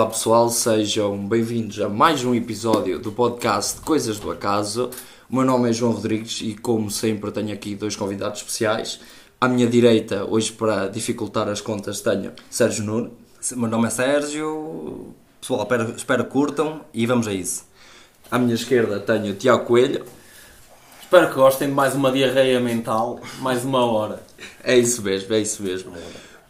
Olá pessoal, sejam bem-vindos a mais um episódio do podcast Coisas do Acaso. O meu nome é João Rodrigues e, como sempre, tenho aqui dois convidados especiais. À minha direita, hoje para dificultar as contas, tenho Sérgio Nuno. Meu nome é Sérgio. Pessoal, espero, espero que curtam e vamos a isso. À minha esquerda tenho Tiago Coelho. Espero que gostem de mais uma diarreia mental, mais uma hora. É isso mesmo, é isso mesmo.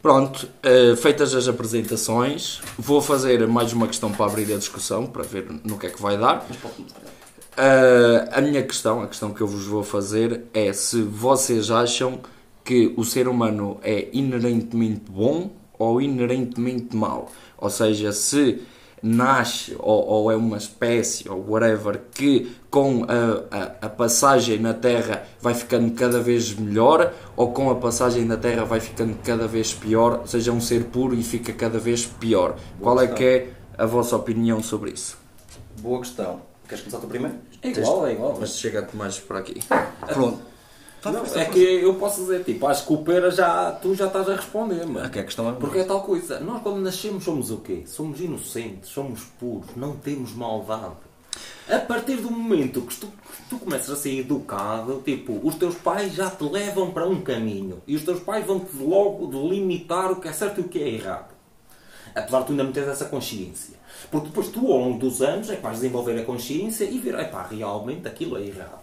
Pronto, uh, feitas as apresentações, vou fazer mais uma questão para abrir a discussão, para ver no que é que vai dar. Uh, a minha questão, a questão que eu vos vou fazer é se vocês acham que o ser humano é inerentemente bom ou inerentemente mau. Ou seja, se nasce ou, ou, é uma espécie ou whatever que com a, a, a, passagem na Terra vai ficando cada vez melhor ou com a passagem na Terra vai ficando cada vez pior, ou seja, um ser puro e fica cada vez pior. Boa Qual questão. é que é a vossa opinião sobre isso? Boa questão. Queres começar tu primeiro? É igual, é igual. Mas chega-te mais por aqui. Pronto. Não, é que eu posso dizer, tipo, acho que o Pera já, tu já estás a responder, mano. Aqui a questão é Porque é tal coisa. Nós quando nascemos somos o quê? Somos inocentes, somos puros, não temos maldade. A partir do momento que tu, tu começas a ser educado, tipo, os teus pais já te levam para um caminho. E os teus pais vão-te logo delimitar o que é certo e o que é errado. Apesar de tu ainda não teres essa consciência. Porque depois tu, ao longo dos anos, é que vais desenvolver a consciência e ver, epá, realmente aquilo é errado.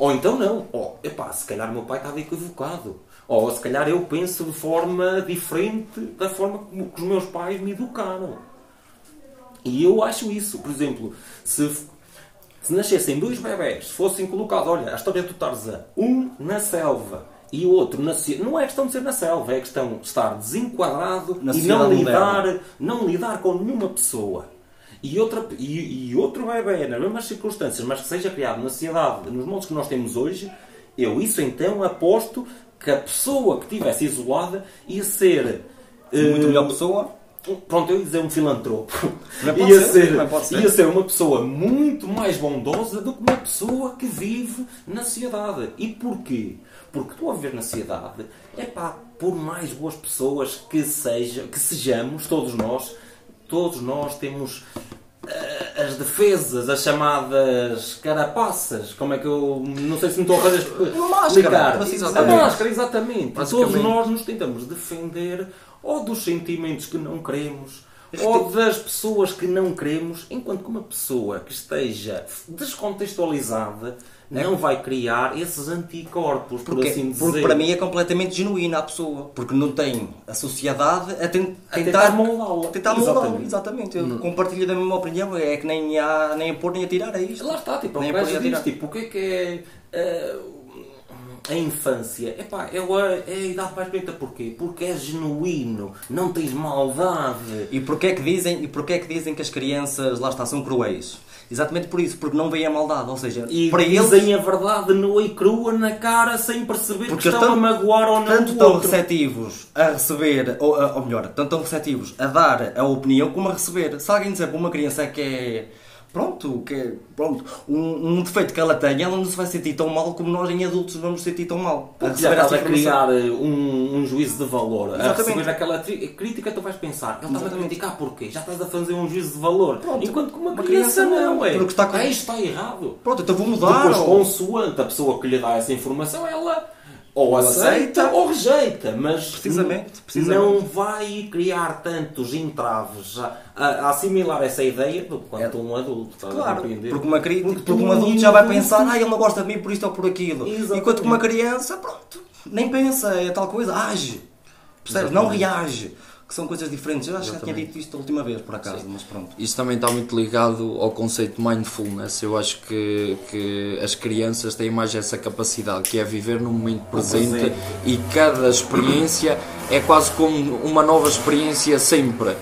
Ou então não. Oh, epá, se calhar meu pai estava equivocado. Ou se calhar eu penso de forma diferente da forma como os meus pais me educaram. E eu acho isso. Por exemplo, se, se nascessem dois bebés, fossem colocados, olha, a história do Tarzan, um na selva e o outro na não é questão de ser na selva, é questão de estar desenquadrado na e não lidar, não lidar com nenhuma pessoa e, outra, e, e outro bebê nas mesmas circunstâncias, mas que seja criado na sociedade, nos moldes que nós temos hoje, eu isso então aposto que a pessoa que estivesse isolada ia ser. Muito uh, melhor pessoa? Pronto, eu ia dizer um filantropo. Ia ser, ser, ia ser uma pessoa muito mais bondosa do que uma pessoa que vive na sociedade. E porquê? Porque tu a viver na sociedade, é pá, por mais boas pessoas que, seja, que sejamos, todos nós, todos nós temos as defesas, as chamadas carapaças. Como é que eu. Não sei se me estou a fazer explicar. A máscara, exatamente. Todos nós nos tentamos defender ou dos sentimentos que não queremos ou das pessoas que não queremos, enquanto que uma pessoa que esteja descontextualizada. Não vai criar esses anticorpos, porque, por assim dizer. Porque para mim é completamente genuína a pessoa, porque não tem a sociedade a, ten, a tentar moldá-la. Tentar moldá-la, exatamente. Eu hum. compartilho da mesma opinião, é que nem a, nem a pôr nem a tirar, é isto. Lá está, tipo, nem a pôr a tirar. Tipo, o que é que é. Uh, a infância, epá, é, é a idade mais bonita. Porquê? Porque é genuíno, não tens maldade. E porquê é que dizem, e porquê é que, dizem que as crianças, lá está, são cruéis? Exatamente por isso, porque não veem a maldade, ou seja, e para dizem eles... a verdade nua e crua na cara sem perceber porque que estão tão, a magoar ou não Tanto estão receptivos a receber, ou, ou melhor, tanto estão receptivos a dar a opinião como a receber. Se alguém dizer para uma criança que é pronto, que pronto, um, um, defeito que ela tem, ela não se vai sentir tão mal como nós em adultos vamos sentir tão mal. Porque já estás a criar eh, um, um, juízo de valor. Exatamente. A receber aquela crítica, tu vais pensar, ele está a criticar porquê? Já estás a fazer um juízo de valor. Pronto. Enquanto que uma, uma criança, criança, não, é. Porque está, com... isto está errado. Pronto, então vou mudar. Depois, ou... consoante a pessoa que lhe dá essa informação, ela ou aceita ou rejeita, mas precisamente, precisamente. não vai criar tantos entraves a, a, assimilar essa ideia do quanto é. um adulto. Claro, porque, uma, porque, porque um adulto já vai pensar, ah, ele não gosta de mim por isto ou por aquilo. Exatamente. Enquanto que uma criança, pronto, nem pensa, é tal coisa, age. Percebes? Não reage que são coisas diferentes. Eu acho que já tinha dito isto a última vez, por acaso, Sim. mas pronto. Isso também está muito ligado ao conceito de mindfulness. Eu acho que, que as crianças têm mais essa capacidade, que é viver no momento presente, presente. e cada experiência é quase como uma nova experiência sempre.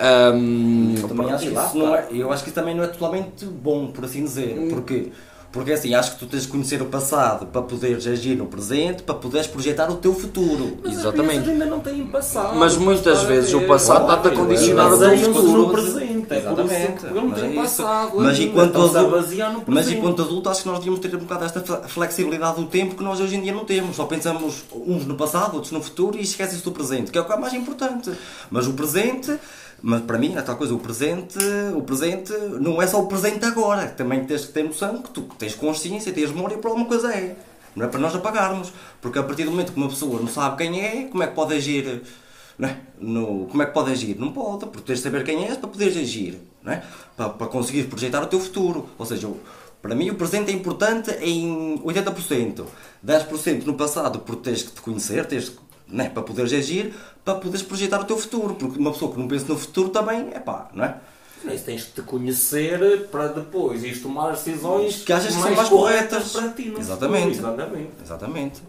Um, eu, também acho isso não é, eu acho que isso também não é totalmente bom, por assim dizer, hum. porque porque assim, acho que tu tens de conhecer o passado para poderes agir no presente, para poderes projetar o teu futuro. Mas Exatamente. ainda não têm passado. Mas muitas vezes o passado está-te a condicionar o teu futuro. no presente. É que Portugal não Mas tem é passado. Mas enquanto adulto- basear no Mas enquanto adulto acho que nós devíamos ter um bocado esta fle- flexibilidade do tempo que nós hoje em dia não temos. Só pensamos uns no passado, outros no futuro e esquecem-se do presente, que é o que é mais importante. Mas o presente, mas para mim é tal coisa, o presente, o presente não é só o presente agora. Também tens que ter noção que tu tens consciência, tens memória para alguma coisa é. Não é para nós apagarmos. Porque a partir do momento que uma pessoa não sabe quem é, como é que pode agir? Não é? No, como é que pode agir? Não pode, porque tens de saber quem és para poderes agir, não é? para, para conseguir projetar o teu futuro. Ou seja, para mim o presente é importante em 80%, 10% no passado, porque tens que te conhecer, tens que- não é? para poderes agir, para poderes projetar o teu futuro. Porque uma pessoa que não pensa no futuro também é pá, não é? Mas tens de te conhecer para depois ires tomar as decisões Que achas que são mais corretas. para ti. no Exatamente. futuro. Exatamente. Exatamente.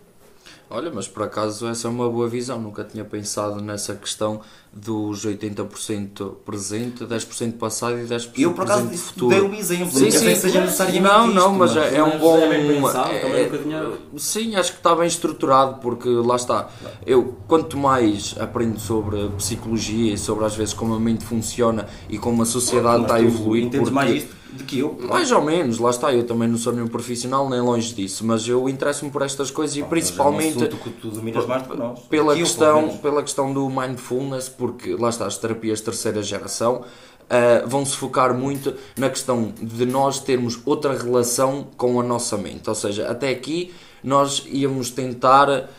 Olha, mas por acaso essa é uma boa visão. Nunca tinha pensado nessa questão dos 80% presente, 10% passado e 10% Eu por acaso presente futuro. dei o exemplo, Sim, sim. seja necessariamente Não, não, mas mas- é, é um Mas bom. é pensado, é- tinha- Sim, acho que está bem estruturado, porque lá está. Eu, quanto mais aprendo sobre psicologia e sobre às vezes como a mente funciona e como a sociedade está a Mas evoluir. Entendes porque- mais isto do que eu. mais ou menos, lá está, eu também não sou nenhum profissional nem longe disso, mas eu interesso-me por estas coisas e principalmente É um que tu dominas mais do que nós. pela Que eu, questão, menos. pela questão do mindfulness, porque lá está, as terapias de terceira geração ah, vão se focar muito na questão de nós termos outra relação com a nossa mente. Ou seja, até aqui nós íamos tentar,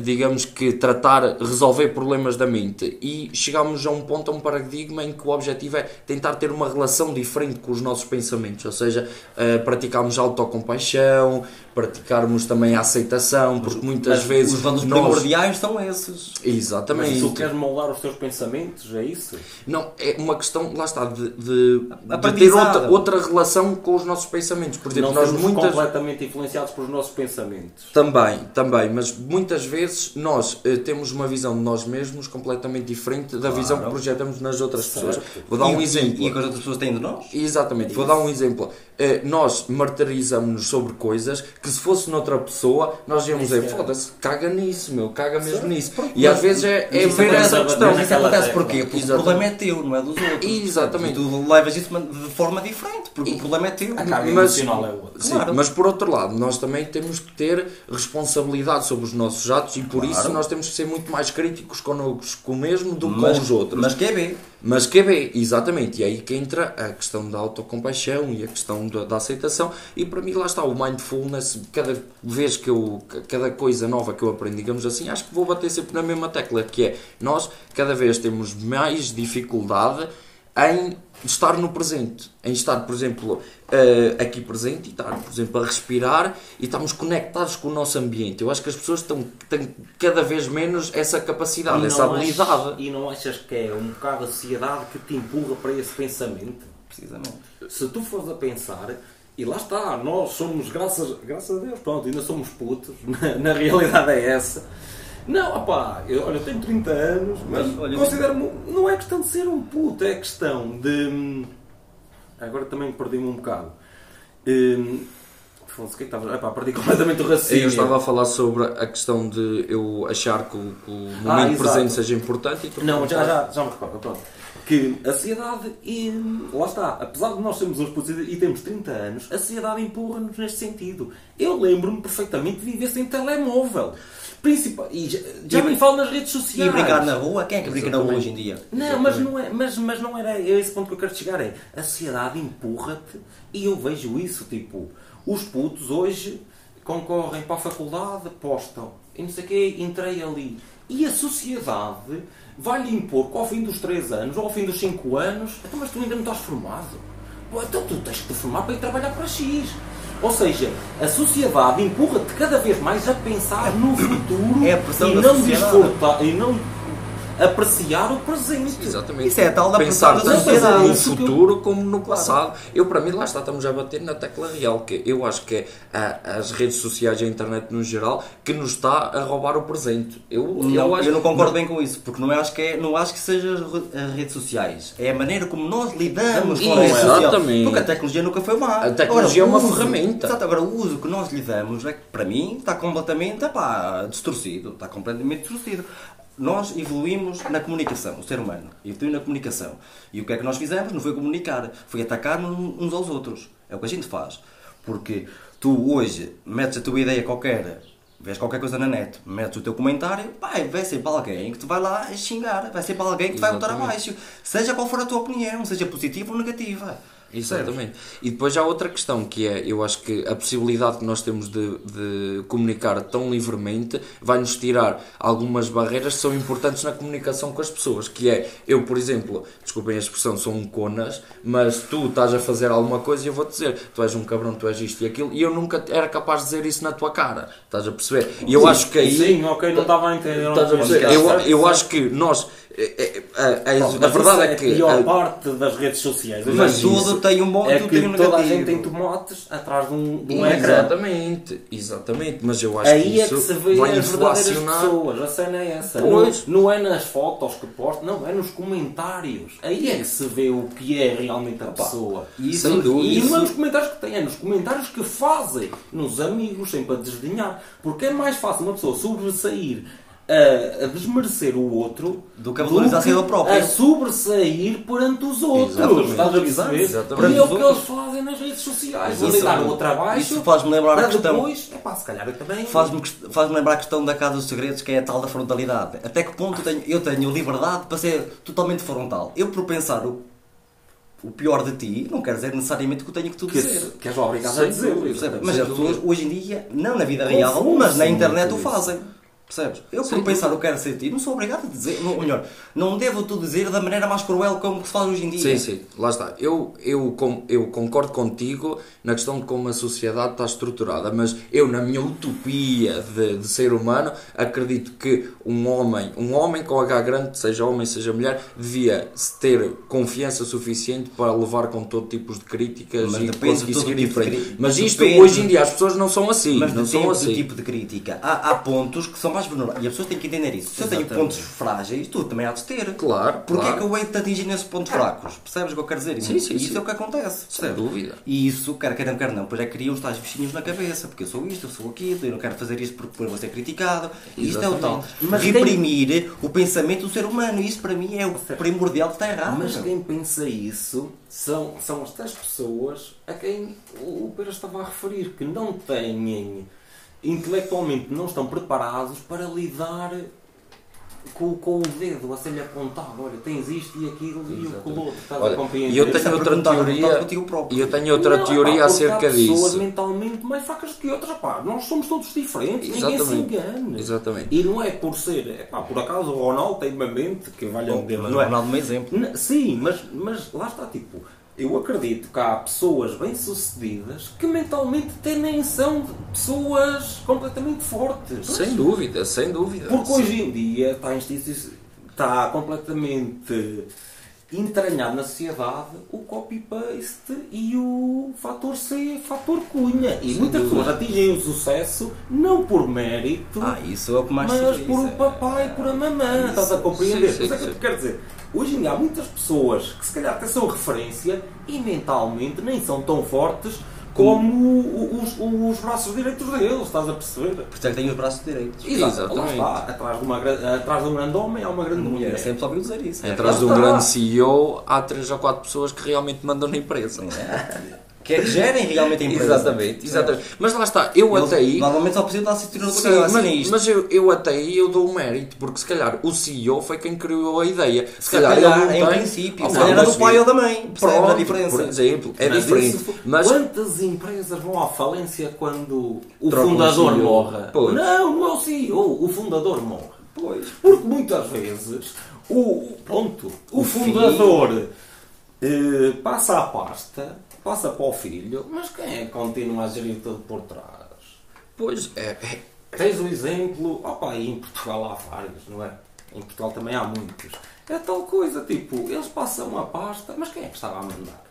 digamos que, tratar, resolver problemas da mente e chegámos a um ponto, a um paradigma em que o objetivo é tentar ter uma relação diferente com os nossos pensamentos. Ou seja, ah, praticarmos autocompaixão, praticarmos também a aceitação, porque muitas Mas vezes os valores nós primordiais são esses. Exatamente. Mas tu queres moldar os teus pensamentos, é isso? Não, é uma questão, lá está, de, de, de ter outra, outra relação com os nossos pensamentos. Por exemplo, não nós somos muitas. completamente influenciados pelos nossos pensamentos. Também, também, mas muitas vezes nós eh, temos uma visão de nós mesmos completamente diferente da visão que projetamos nas outras pessoas. Vou dar um E- exemplo. E, e o que as outras pessoas têm de nós? Exatamente, vou dar um exemplo. Eh, Nós martirizamos-nos sobre coisas que se fosse noutra pessoa nós íamos dizer, foda-se, caga nisso, meu, caga mesmo nisso. E às vezes é, é ver essa questão. Mas isso acontece porquê? Porque Exatamente. o problema é teu, não é dos outros. Exatamente. E tu levas isso de forma diferente, porque o problema é teu. A carga Mas- emocional é outra. Sim, Claro. mas por outro lado, nós também temos que ter responsabilidade sobre os nossos atos e por Claro. isso nós temos que ser muito mais críticos connosco mesmo do que Mas- com os outros. Mas que é bem. Mas que é exatamente, e aí que entra a questão da autocompaixão e a questão da, da aceitação, e para mim lá está o mindfulness, cada vez que eu, cada coisa nova que eu aprendo, digamos assim, acho que vou bater sempre na mesma tecla, que é, nós cada vez temos mais dificuldade em estar no presente, em estar, por exemplo, eh, aqui presente e estar, por exemplo, a respirar e estamos conectados com o nosso ambiente. Eu acho que as pessoas estão, têm cada vez menos essa capacidade, E essa habilidade. achas- e não achas que é um bocado a sociedade que te empurra para esse pensamento? Precisamente. Se tu fores a pensar, e lá está, nós somos, graças, graças a Deus, pronto, ainda somos putos, na, na realidade é essa. Não, opá, eu, olha, eu tenho 30 anos, mas olha, considero-me. Não é questão de ser um puto, é questão de. hum, Agora também perdi-me um bocado. Hum, Afonso, o que é que estava. Epá, perdi completamente o raciocínio. Eu estava a falar sobre a questão de eu achar que o, que o momento Ah, presente seja importante e Não, já, já, já me recordo, pronto. Que a sociedade, e, lá está, apesar de nós sermos uns putos e temos 30 anos, a sociedade empurra-nos neste sentido. Eu lembro-me perfeitamente de viver sem telemóvel. Principal, e já, já E- falo nas redes E sociais. brincar na rua, quem é que brinca na rua hoje em dia? Não, mas não, é, mas, mas não era esse ponto que eu quero chegar. É a sociedade empurra-te e eu vejo isso. Tipo, os putos hoje concorrem para a faculdade, postam e não sei o quê, entrei ali. E a sociedade vai-lhe impor que ao fim dos 3 anos ou ao fim dos 5 anos, então, mas tu ainda não estás formado. Então tu tens que te formar para ir trabalhar para X. Ou seja, a sociedade empurra-te cada vez mais a pensar no futuro É a e, não desfrutar, e não apreciar o presente. Exatamente. Isso é a tal da Pensar tanto sociedade. no Isso eu- futuro como no passado. Eu, para mim, lá está, estamos a bater na tecla real, que eu acho que é a- as redes sociais e a internet no geral que nos está a roubar o presente. Eu, Não, eu, eu, acho não concordo bem com isso, porque não acho que, é, não acho que seja as re- as redes sociais. É a maneira como nós lidamos com a social. Exatamente. Porque a tecnologia nunca foi má. A tecnologia é uma uso- ferramenta. Exato, agora o uso que nós lhe damos é que, para mim, está completamente epá, distorcido. Está completamente distorcido. Nós evoluímos na comunicação, o ser humano evoluiu na comunicação. E o que é que nós fizemos? Não foi comunicar, foi atacar uns aos outros. É o que a gente faz. Porque tu hoje metes a tua ideia qualquer, vês qualquer coisa na net, metes o teu comentário, pai, vai ser para alguém que te vai lá xingar, vai ser para alguém que te vai botar abaixo. Seja qual for a tua opinião, seja positiva ou negativa. Exatamente. E depois há outra questão que é, eu acho que a possibilidade que nós temos de, de comunicar tão livremente vai nos tirar algumas barreiras que são importantes na comunicação com as pessoas. Que é, eu, por exemplo, desculpem a expressão, sou um conas, mas tu estás a fazer alguma coisa e eu vou te dizer, tu és um cabrão, tu és isto e aquilo, e eu nunca era capaz de dizer isso na tua cara. Estás a perceber? E eu sim, acho que aí. Sim, ok, não estava a entender. Estás a perceber? Eu, eu acho que nós é, é, é, a, verdade é que. A pior parte das redes sociais. Mas tudo tem um bom é que um toda a gente tem tomates atrás de um, de um Exatamente, exatamente. Mas eu acho Aí que é que se vê as verdadeiras pessoas. A cena é essa. Pois. Não, não é nas fotos que postam, não, é nos comentários. Aí é que se vê o que é realmente a Opa, pessoa. Isso, Sem dúvida. E não é nos comentários que tem, é nos comentários que fazem. Nos amigos, sempre a desdenhar. Porque é mais fácil uma pessoa sobressair a, a desmerecer o outro do que a valorização do próprio. A sobressair perante os outros. Exatamente. Estás a perceber? Exatamente. E é o que eles fazem nas redes sociais. Vou deitar o outro abaixo. Isso faz-me lembrar a questão. Depois, é pá, se calhar eu também. Faz-me faz lembrar a questão da Casa dos Segredos, que é a tal da frontalidade. Até que ponto eu tenho, eu tenho liberdade para ser totalmente frontal? Eu, por pensar o o pior de ti não quer dizer necessariamente que eu tenho que tu dizer. Que és obrigado a dizer. Mas as pessoas hoje em dia, não na vida real, mas na internet o fazem. Percebes? Eu, por pensar o que quero ser ti, não sou obrigado a dizer. Ou melhor, não devo tu dizer da maneira mais cruel como se faz hoje em dia. Sim, sim, lá está. Eu, eu, eu concordo contigo na questão de como a sociedade está estruturada, mas eu, na minha utopia de, de ser humano, acredito que um homem, um homem com H grande, seja homem, seja mulher, devia ter confiança suficiente para levar com todo tipo de críticas mas e conseguir seguir tipo em frente. Mas isto, depende, hoje em dia, as pessoas não são assim. Mas não são assim. tipo de crítica. Há, há pontos que são mais mais vulnerável. E as pessoas têm que entender isso. Se eu tenho pontos frágeis, tu também há de ter. Claro. Porquê claro. é que eu hei de atingir nesses pontos fracos? Percebes o que eu quero dizer? Sim, sim, isso sim. é o que acontece. Sem dúvida. E isso, quer queiram, quer não, depois é que criam os tais bichinhos na cabeça. Porque eu sou isto, eu sou aquilo, eu não quero fazer isto porque depois vou ser criticado. Exatamente. Isto é o tal. Mas reprimir tem... o pensamento do ser humano. Isso para mim é o primordial de estar errado. Mas quem pensa isso são, são as tais pessoas a quem o Pedro estava a referir, que não têm intelectualmente não estão preparados para lidar com, com o dedo a ser-lhe apontado. Olha, tens isto e aquilo e o coloto. Estás Olha, a compreender? E eu tenho outra teoria, e eu tenho outra não, teoria pá, acerca há disso. pessoas mentalmente mais fracas do que outras. Pá, nós somos todos diferentes, Exatamente. ninguém se engane. Exatamente. E não é por ser, é, pá, por acaso o Ronaldo tem uma mente que vale um Deus. Não é Ronaldo é um exemplo. Sim, mas, mas lá está, tipo eu acredito que há pessoas bem-sucedidas que mentalmente nem são pessoas completamente fortes. Sem dúvida, sem dúvida. Porque Sim. hoje em dia está, está completamente entranhado na sociedade o copy-paste e o fator C, fator cunha. E Sem muitas dúvida. pessoas atingem o sucesso não por mérito, ah, isso é o que mais mas por o papai e por a mamã. Estás a compreender? Sim, sim, sim. É que quer dizer, Hoje em dia há muitas pessoas que se calhar até são referência e mentalmente nem são tão fortes como os, os, braços direitos deles, estás a perceber? Por isso é que tem os braços direitos. Exato, Exatamente. Lá está. Atrás de, uma, atrás de um grande homem há uma grande mulher. mulher. Sempre ouvi dizer isso. Atrás de um grande CEO há três ou quatro pessoas que realmente mandam na empresa. É. Que é que gerem realmente a empresa. Exatamente, exatamente. Mas lá está, eu Eles, até aí. Normalmente só precisam dar cintura no Sim, mas, assim mas eu, eu até aí eu dou o mérito, porque se calhar o CEO foi quem criou a ideia. Se, se calhar, calhar ele não em tem, princípio, se calhar era do pai ou da mãe. Pronto, a diferença. Por exemplo, é mas diferente. Isso, mas quantas empresas vão à falência quando o fundador morre? Pois. Não, não é o CEO, o fundador morre. Pois. Porque muitas vezes o, pronto, o, o fundador eh, passa a pasta passa para o filho, mas quem é que continua a gerir tudo por trás? Pois é. é. Tens o exemplo, opa, aí em Portugal há vários, não é? Em Portugal também há muitos. É tal coisa, tipo, eles passam a pasta, mas quem é que estava a mandar?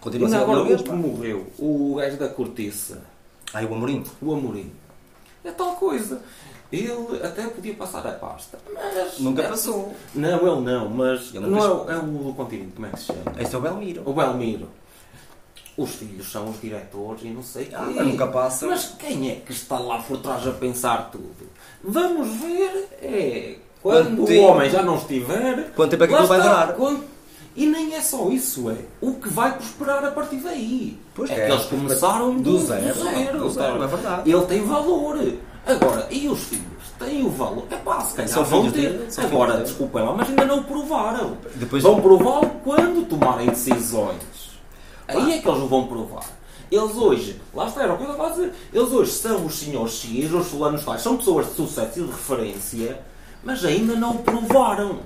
Continua a agora o que morreu, o gajo da cortiça. Ah, o Amorim? O Amorim. É tal coisa. Ele até podia passar a pasta, mas. Nunca é, passou. Não, ele não, mas. Ele não é, é, o do continente, como é que se chama? Esse é o Belmiro. O Belmiro os filhos são os diretores e não sei ah, quê. nunca passa. Mas quem é que está lá por trás a pensar tudo? Vamos ver é Quando o homem já não estiver. Quanto tempo é que aquilo vai durar? Quando- E nem é só isso, é o que vai prosperar a partir daí. Pois é, é. que eles começaram Do do, zero, do zero. do zero, é verdade. Ele tem valor. Agora, e os filhos? Têm o valor. É pá, se calhar São vão ter. são Agora, desculpem lá, mas ainda não o provaram. Depois- Vão prová-lo quando tomarem decisões. Aí é que eles o vão provar. Eles hoje, lá está, era o que eu estava a dizer, eles hoje são os senhores X, os fulanos tais, são pessoas de sucesso e de referência, mas ainda não o provaram.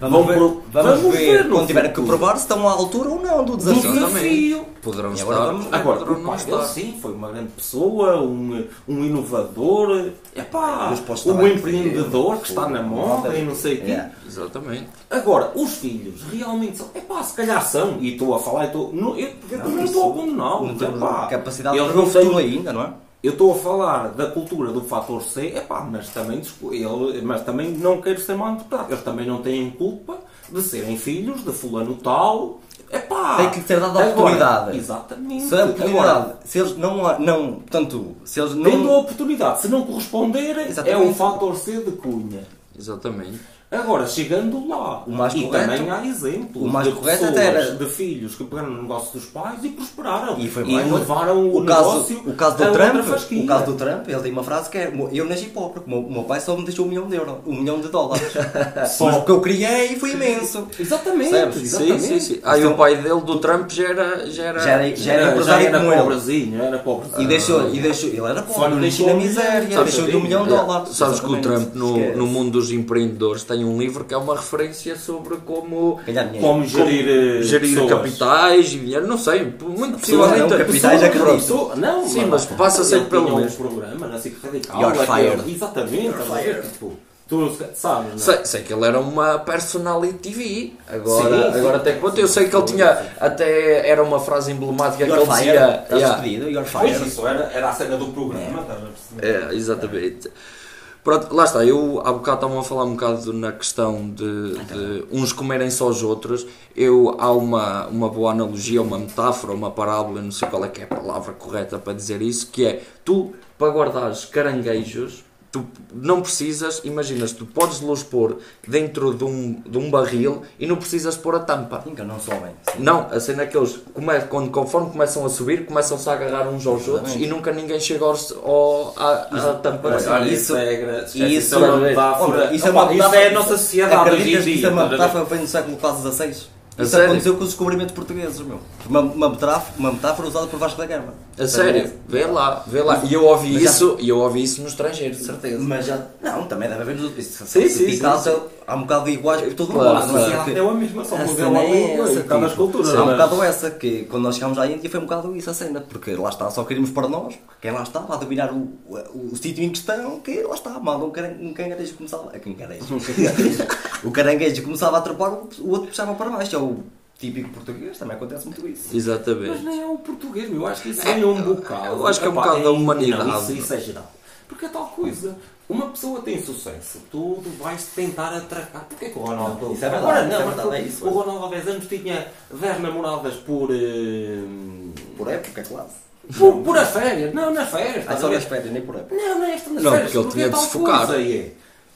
Vamos, ver, vamos vamos ver, ver quando tiver que provar se estão à altura ou não do Do desafio. desafio. Poderão E agora estar. vamos- Agora, poderão o não pai dele sim, foi uma grande pessoa, um, um inovador, epá, um empreendedor que está na moda e não sei o quê. Yeah. Exatamente. Agora, os filhos realmente são. Epá, se calhar são. E estou a falar, e estou. Não, eu, eu Não, também não estou a condená-los. Não capacidade de Eles não têm- ainda, não é? Eu estou a falar da cultura do fator C, epá, mas também, ele, mas também não quero ser mal interpretado. Eles também não têm culpa de serem filhos de fulano tal. Epá, Tem que lhe ser dada a oportunidade. Exatamente. Se, a oportunidade, Agora, se eles não, não, portanto, se eles tendo a não, oportunidade, se não corresponderem, é um fator C de cunha. Exatamente. Agora, chegando lá, O mais e correto- também há exemplos o mais de correto pessoas, até era- de filhos que pegaram no negócio dos pais e prosperaram. E foi mais- levaram o, o caso, negócio o caso do Trump, o caso do Trump, ele tem uma frase que é eu nasci pobre, o meu, meu pai só me deixou um milhão de euros, um milhão de dólares. Só. O que eu criei foi imenso. Exatamente, exatamente. Sim, sim, sim. Ah, e Então- o pai dele, do Trump, já era. Já era, Já era, já Já era já empresário era como ele. pobrezinho, era pobrezinho. E deixou, e deixou, ele era pobre, deixou na miséria, deixou de um milhão de É, dólares. Sabes que o. Trump, no mundo dos empreendedores, tem um livro que é uma referência sobre como. Como gerir, eh, gerir capitais e dinheiro, não sei, muito possivelmente. não, capitais acredito. Pessoa- Não, Sim, mas passa sempre pelo tinha um mesmo. programa na SIC Radical. You're aquele- fired. Exatamente. You're fired. Tipo, tu sabes, não é? Sei, sei que ele era uma personality TV. Agora, Sim, sim. agora até quanto eu sei que ele tinha até era uma frase emblemática que You're ele dizia. estás yeah. despedido, you're Pois isso era, era a cena do programa, estás a perceber? É, exatamente. Pronto, lá está, eu há bocado estavam a falar um bocado na questão de, de uns comerem só os outros. Eu, há uma, uma boa analogia, uma metáfora, uma parábola, não sei qual é que é a palavra correta para dizer isso, que é tu, para guardares caranguejos, tu não precisas, imaginas, tu podes los pôr dentro de um, de um barril e não precisas pôr a tampa. Sim, que não sobem. Sim. Não, a cena é que eles, come, quando, conforme começam a subir, começam-se a agarrar uns aos outros Exatamente. e nunca ninguém chega aos, ao, à, à tampa. Olha, olha, Isso, isso- é, esquece, isso- isso é uma metáfora. Isso é uma Isso é a nossa sociedade Acreditas que isso é uma metáfora que vem no século quase XVI? A Isso sério? aconteceu com os descobrimentos portugueses, meu. Uma, uma, metáfora, uma metáfora usada por Vasco da Gama. A sério, vê lá, vê lá. E eu ouvi Mas já- isso, e eu ouvi isso no estrangeiro, de certeza. Mas já. Não, também deve haver nos. Isso, Sim, sim, Picasso, sim, há um bocado de iguais por todo o Claro, lado. não é? claro. Porque- É a mesma, só mudou a é língua essa, e cada tipo, escultura. Há um mas- bocado essa, que quando nós chegámos à Índia foi um bocado isso a cena, porque lá está, só queríamos para nós, quem lá está, a dominar o, o, o sítio em questão, que lá está, mal um, caran, um cangarejo começava. é, O caranguejo começava a trepar, o outro puxava para baixo. É o típico português, também acontece muito isso. Mas Exatamente. nem é o português, eu acho que isso é um bocado. eu acho que é um bocado da humanidade, Não, isso, isso é geral. Porque é tal coisa. Uma pessoa tem sucesso, tu vais tentar atracar. Porquê que o Ronaldo. Isso é verdade, Agora isso não, é mas verdade, é o- isso. O Ronaldo há 10 anos tinha 10 namoradas por. eh, Por época, é claro. por, por a férias. Não, nas férias. Ah, só ver? nas férias, nem por época. Não, não é esta nas Não, férias. porque ele tinha é de se focar. é.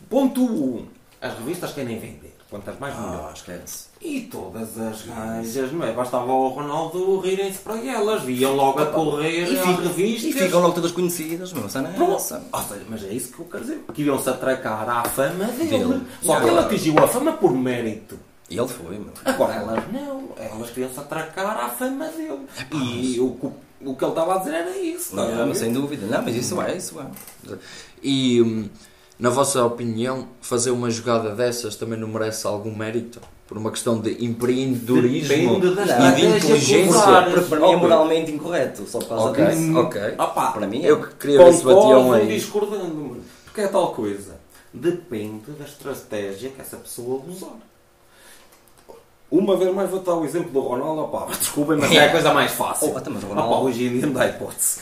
Ponto 1. Um, as revistas querem vender. Quantas mais, Ah, melhor. esquece. E todas as gajas, não é? Bastava o Ronaldo rirem-se para elas, iam logo a correr E revistas. e ficam logo todas conhecidas, meu. Essa não é essa. Ou seja, mas é isso que eu quero dizer. Que iam-se atracar à fama dele. Dele. Só que ele atingiu a fama por mérito. E ele foi, meu. Agora elas não, elas queriam-se atracar à fama dele. E o, que- o que ele estava a dizer era isso. a Não, ver? sem dúvida. Não, mas isso é, isso é. E, hum, na vossa opinião, fazer uma jogada dessas também não merece algum mérito? Por uma questão de empreendedorismo Depende da e de inteligência? Porque para mim é moralmente incorreto, só por causa Ok, disso. ok. Opa, Para mim é. Eu que queria ver se batiam aí. discordando. Porque é tal coisa. Depende da estratégia que essa pessoa usar. Uma vez mais vou dar o exemplo do Ronaldo. Opá, desculpem, mas é a coisa mais fácil. Oh, então, mas o Ronaldo- hoje em dia não dá hipótese.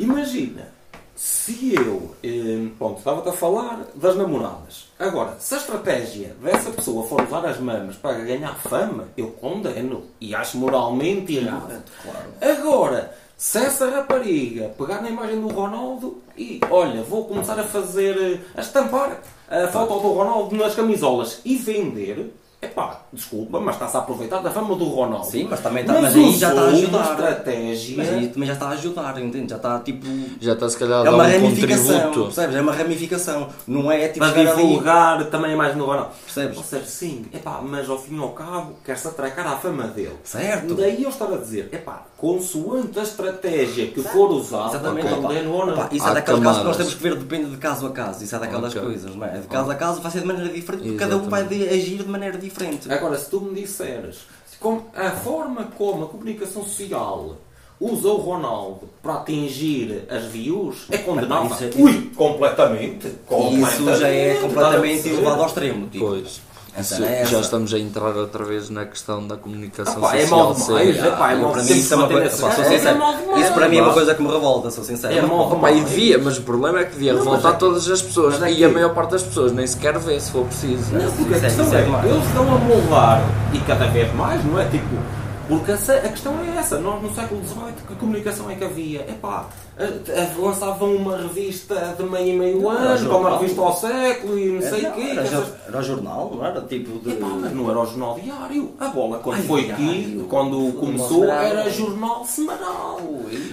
Imagina, se eu, eh, pronto, estava-te a falar das namoradas. Agora, se a estratégia dessa pessoa for usar as mamas para ganhar fama, eu condeno e acho moralmente errado. Claro. Agora, Se essa rapariga pegar na imagem do Ronaldo e, olha, vou começar a fazer, eh, a estampar a foto do Ronaldo nas camisolas e vender, epá, desculpa, mas está-se a aproveitar da fama do Ronaldo. Sim, mas também está, Mas mas aí já está a ajudar. estratégia. Mas aí também já está a ajudar, entende? Já está tipo. Já está se calhar a É dar uma um ramificação, contributo. percebes? É uma ramificação. Não é tipo Para chegar ali. divulgar também a imagem do Ronaldo. Percebes? Seja, sim, epá, mas ao fim e ao cabo quer-se atracar à fama dele. Certo. Daí eu estava a dizer, epá, consoante a estratégia que for usada, Exatamente. opa. condeno ou não. Opa, isso é daqueles casos que nós temos que ver, depende de caso a caso. Isso é daquelas Ok. coisas, não é? De caso a caso vai ser de maneira diferente, porque cada um vai agir de maneira diferente. Agora, se tu me disseres como a forma como a comunicação social usa o Ronaldo para atingir as views é condenável. É- Ui, completamente. E isso já é completamente elevado ao extremo. Tipo. Pois. Isso- é já estamos a entrar outra vez na questão da comunicação Ah, pá, é social. mal demais, é pá, é mal para mim isso é uma coisa. pá, sou é- é sincero. demais, Isso para mim é uma coisa que me revolta, sou sincero. É mal Opa, e devia, mas o problema é que devia revoltar é- todas as pessoas. é E a maior parte das pessoas nem sequer vê se for preciso. Não, porque a é- questão é é, demais. eles estão a moldar e cada vez mais, não é? Tipo, porque a, questão é essa. Nós no século XVIII, que comunicação é que havia? Epá, lançavam uma revista de meio e meio Não, ano, como a jornal. revista ao século e não sei o quê. era, essas- era o jornal, não era? Tipo de. Epá, mas não era o jornal diário. A bola, quando Ai, foi diário. aqui, quando começou, era jornal semanal.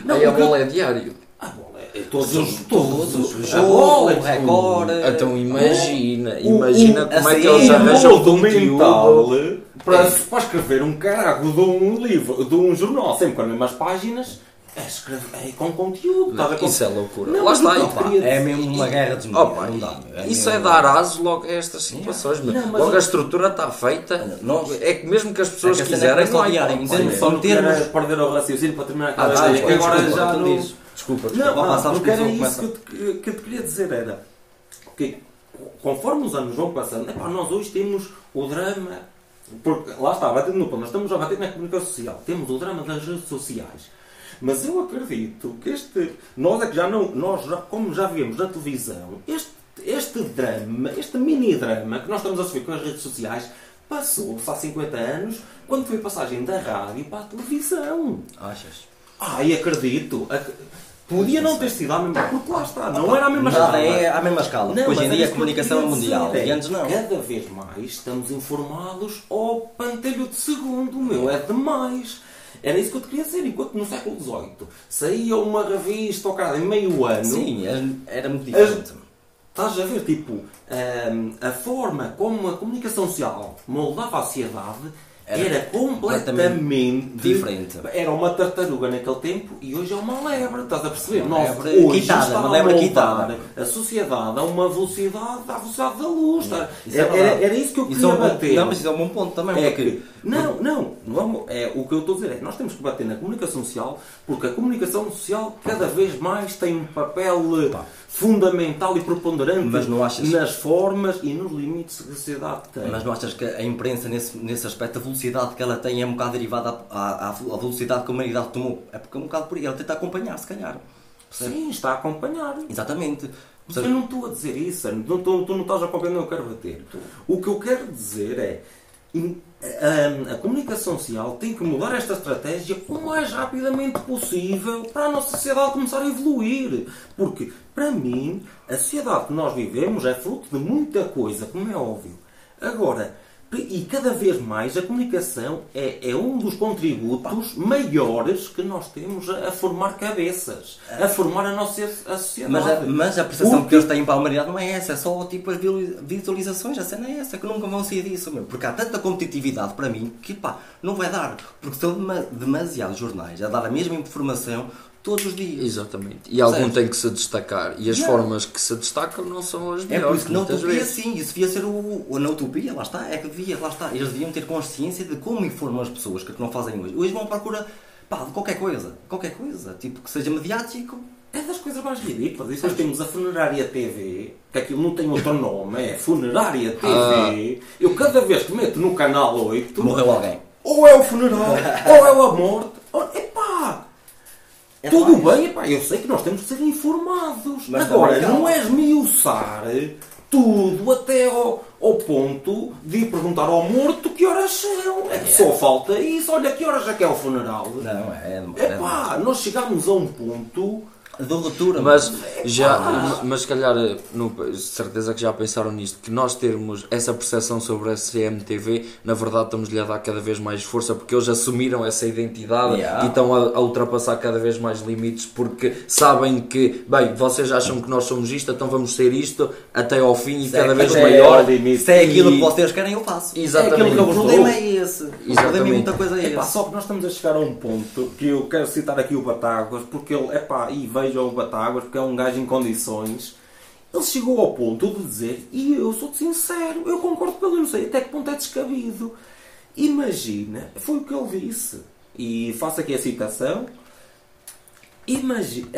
Não, Aí a bola é diário. A bola é todos os. Todos, o a jogo, bola é o. Então imagina, o- imagina o- como é assim, que eles o arranjam mental conteúdo. Para, É. para escrever um carago de um livro, de um jornal, sempre com as mesmas páginas, é escrever é com conteúdo. estás a Isso é loucura. Não, Lá está. o que eu opa, queria É mesmo uma guerra de Opa, não dá. É isso é dar aso logo a estas situações. Não, logo eu- a estrutura está feita. Nós- É que mesmo que as pessoas É que cena quiserem, é não hipótese. Só não termos- perder o raciocínio para terminar Ah, aquela desculpa, ideia, que agora já não... Desculpa, Não, desculpa. não, porque que era eu isso que eu, te, que eu te queria dizer, era que conforme os anos vão passando, epá, nós hoje temos o drama, porque lá está, batendo no pão, nós estamos a bater na comunicação social, temos o drama das redes sociais. Mas eu acredito que este, nós é que já não, nós já, como já vemos na televisão, este, este drama, este mini drama que nós estamos a sofrer com as redes sociais, passou-se há 50 anos, quando foi a passagem da rádio para a televisão. Achas? Ai, acredito. Ac- Podia não ter sido a mesma, porque lá está, não era a mesma Nada escala. é à mesma escala. Não, Hoje em era dia a comunicação é mundial. E é, antes não. Cada vez mais estamos informados ao pantelho de segundo, meu, é demais. Era isso que eu te queria dizer. Enquanto no século XVIII saía uma revista ao cara em meio ano, Sim, era- muito diferente. estás a ver, tipo, hum, a forma como a comunicação social moldava a sociedade Era era, completamente diferente. Era uma tartaruga naquele tempo e hoje é uma lebre, estás a perceber? Uma Nós lebre hoje quitada, uma a lebre quitada. a sociedade a uma velocidade, à velocidade da luz. tá? Isso é era, era, era isso que eu Isso queria é um bater. Não, mas isso é um bom ponto também. É porque- que, não, não, vamos, é, o que eu estou a dizer é que nós temos que bater na comunicação social porque a comunicação social cada vez mais tem um papel eh, Pá. fundamental e preponderante achas- nas formas e nos limites que a sociedade tem. Mas não achas que a imprensa, nesse, nesse aspecto, a velocidade que ela tem é um bocado derivada à, à, à velocidade que a humanidade tomou? É porque é um bocado por aí. Ela tenta acompanhar, se calhar. Percebe? Sim, está a acompanhar. Exatamente. Mas eu não estou a dizer isso, não estou- tu não estás a compreender o que eu quero bater. O que eu quero dizer é a, a comunicação social tem que mudar esta estratégia o mais rapidamente possível para a nossa sociedade começar a evoluir. Porque, para mim, a sociedade que nós vivemos é fruto de muita coisa, como é óbvio. Agora, e cada vez mais a comunicação é, é um dos contributos maiores que nós temos a, a formar cabeças, a formar a nossa a sociedade. Mas a, mas a percepção O que eles têm para a humanidade não é essa, é só tipo as visualizações, a cena é essa, que nunca vão sair disso, meu. Porque há tanta competitividade para mim que pá, não vai dar. Porque são dema- demasiados jornais a dar a mesma informação todos os dias. Exatamente. E algum tem que se destacar. E as formas que se destacam não são as É melhores. por isso que na utopia vezes. sim, isso devia ser o, o- na utopia, lá está, é que devia, lá está, eles deviam ter consciência de como informam as pessoas, que é que não fazem hoje. Hoje vão à procura, pá, de qualquer coisa, qualquer coisa, tipo, que seja mediático, É das coisas mais ridículas. E depois temos a Funerária TV, que aquilo não tem outro nome, é Funerária TV. Eu cada vez que meto no canal 8, morreu alguém. ou é o funeral, ou é a morte. Ou, epá! É Tudo mais. bem, epá, eu sei que nós temos que ser informados. Mas Agora, também calma. não é esmiuçar tudo até ao, ao ponto de ir perguntar ao morto que horas são. É que só falta isso. Olha, que horas é que é o funeral? Não, é. é, Epá, nós chegámos a um ponto de ruptura. Mas já, mas se calhar, no, certeza que já pensaram nisto, que nós termos essa percepção sobre a CMTV, na verdade estamos-lhe a dar cada vez mais força porque eles assumiram essa identidade Yeah. e estão a, a ultrapassar cada vez mais limites porque sabem que, bem, vocês acham que nós somos isto, então vamos ser isto até ao fim e Se é cada vez aquilo- maior. Se é aquilo E- que vocês querem, eu faço. Exatamente. É aquilo que eu O problema é esse. O Exatamente. problema é muita coisa é Epá, esse. só que nós estamos a chegar a um ponto que eu quero citar aqui o Batáguas, porque ele, epá, e vejam o Batáguas, porque é um gajo em condições. Ele chegou ao ponto de dizer, e eu sou sincero, eu concordo com ele, não sei até que ponto é descabido. Imagina, foi o que ele disse, e faço aqui a citação. Imagina,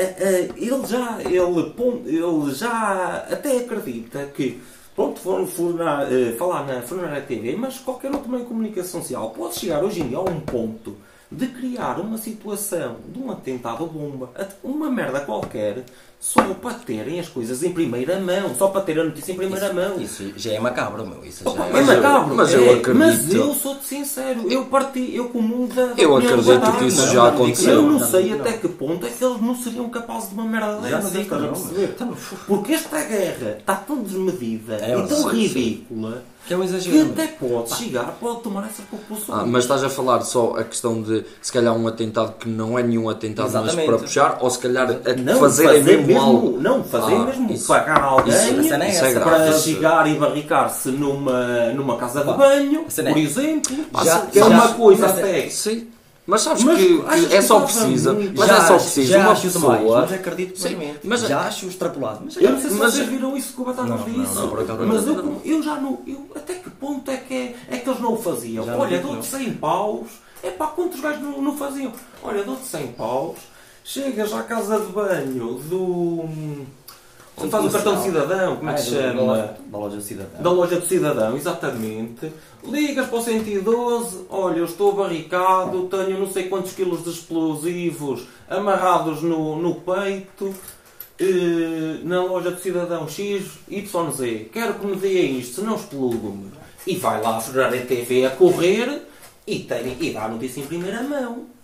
ele já, ele, ele já até acredita que, pronto, foram eh, falar na Funerária TV, mas qualquer outro meio de comunicação social pode chegar hoje em dia a um ponto de criar uma situação de um atentado bomba, uma merda qualquer, só para terem as coisas em primeira mão, só para ter a notícia em primeira mão. Isso já é macabro, meu. Isso Opa, já é Mas eu- macabro, mas eu é, acredito- Mas eu sou-te sincero, eu parti, eu comungo da. Eu acredito que isso já aconteceu. Eu não sei não. até que ponto é que eles não seriam capazes de uma merda Já dessa. não digo estás a não, perceber? Então, Porque esta guerra está tão desmedida É, e tão sim, sim. ridícula Que é um que exagero. até pode chegar, pode tomar essa proporção. Ah, mas estás a falar só a questão de se calhar um atentado que não é nenhum atentado, mas Exatamente. para puxar, ou se calhar a não fazerem fazer mesmo, algo. Não, fazer Ah, mesmo isso- pagar alguém isso- é Isso é essa. para Isso- chegar e barricar-se numa, numa casa de banho, é- por exemplo, Já- é já- uma coisa mas- até. Sim. Mas sabes Mas que, que é só precisa, muito. mas já, é só preciso já uma acho demais, pessoa. mas acredito plenamente. mas- já acho extrapolado. Mas Eu não sei se Mas- vocês viram isso que o não, disse. mas eu, eu já não. Eu, até que ponto é que, é, é que eles não o faziam? Já Olha, dou-te não. 100 paus. É pá, quantos gajos não, não faziam? Olha, dou-te 100 paus. Chegas à casa de banho do. Onde faz o cartão de cidadão, como é que se chama? Da loja de cidadão. Da loja do cidadão, exatamente. Ligas para o 112, olha, eu estou barricado, tenho não sei quantos quilos de explosivos amarrados no, no peito, eh, na loja do cidadão X, YZ. Quero que me deem isto, senão explodo-me. E vai lá a Ferrari TV a correr e, tem, e dá a notícia em primeira mão.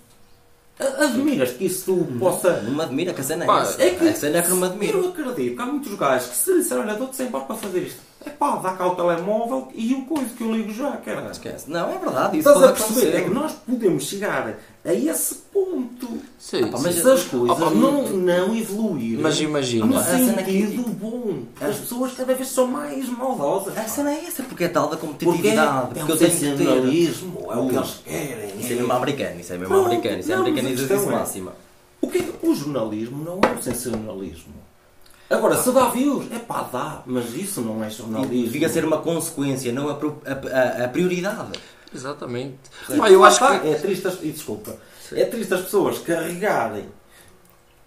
Admiras que isso possa Não me admira que a cena é Pá, essa. é que a cena é que não me admira. eu acredito que há muitos gajos que se disserem, olha, dou-te 100 pau para fazer isto. É pá, dá cá o telemóvel e o coisa que eu ligo já, cara. Esquece. Não, é verdade. Isso Estás a perceber? É que nós podemos chegar a esse ponto. Sim, Ah, pá, sim. mas se as coisas Ah, pá, não, não evoluir Mas imagina. no A cena que- bom. As pessoas cada vez são mais maldosas. A cena é essa, porque é tal da Porque é, competitividade. é Porque um eu tenho é o que eles querem. Isso é mesmo americano, isso é mesmo americano, isso é americanização é- máxima. O, que é o jornalismo não é o sensacionalismo. Agora, se dá views, é pá, dá, mas isso não é jornalismo. Devia ser uma consequência, não a- a- a prioridade. Exatamente. Pá, eu acho que. É triste, as, e desculpa, é triste as pessoas carregarem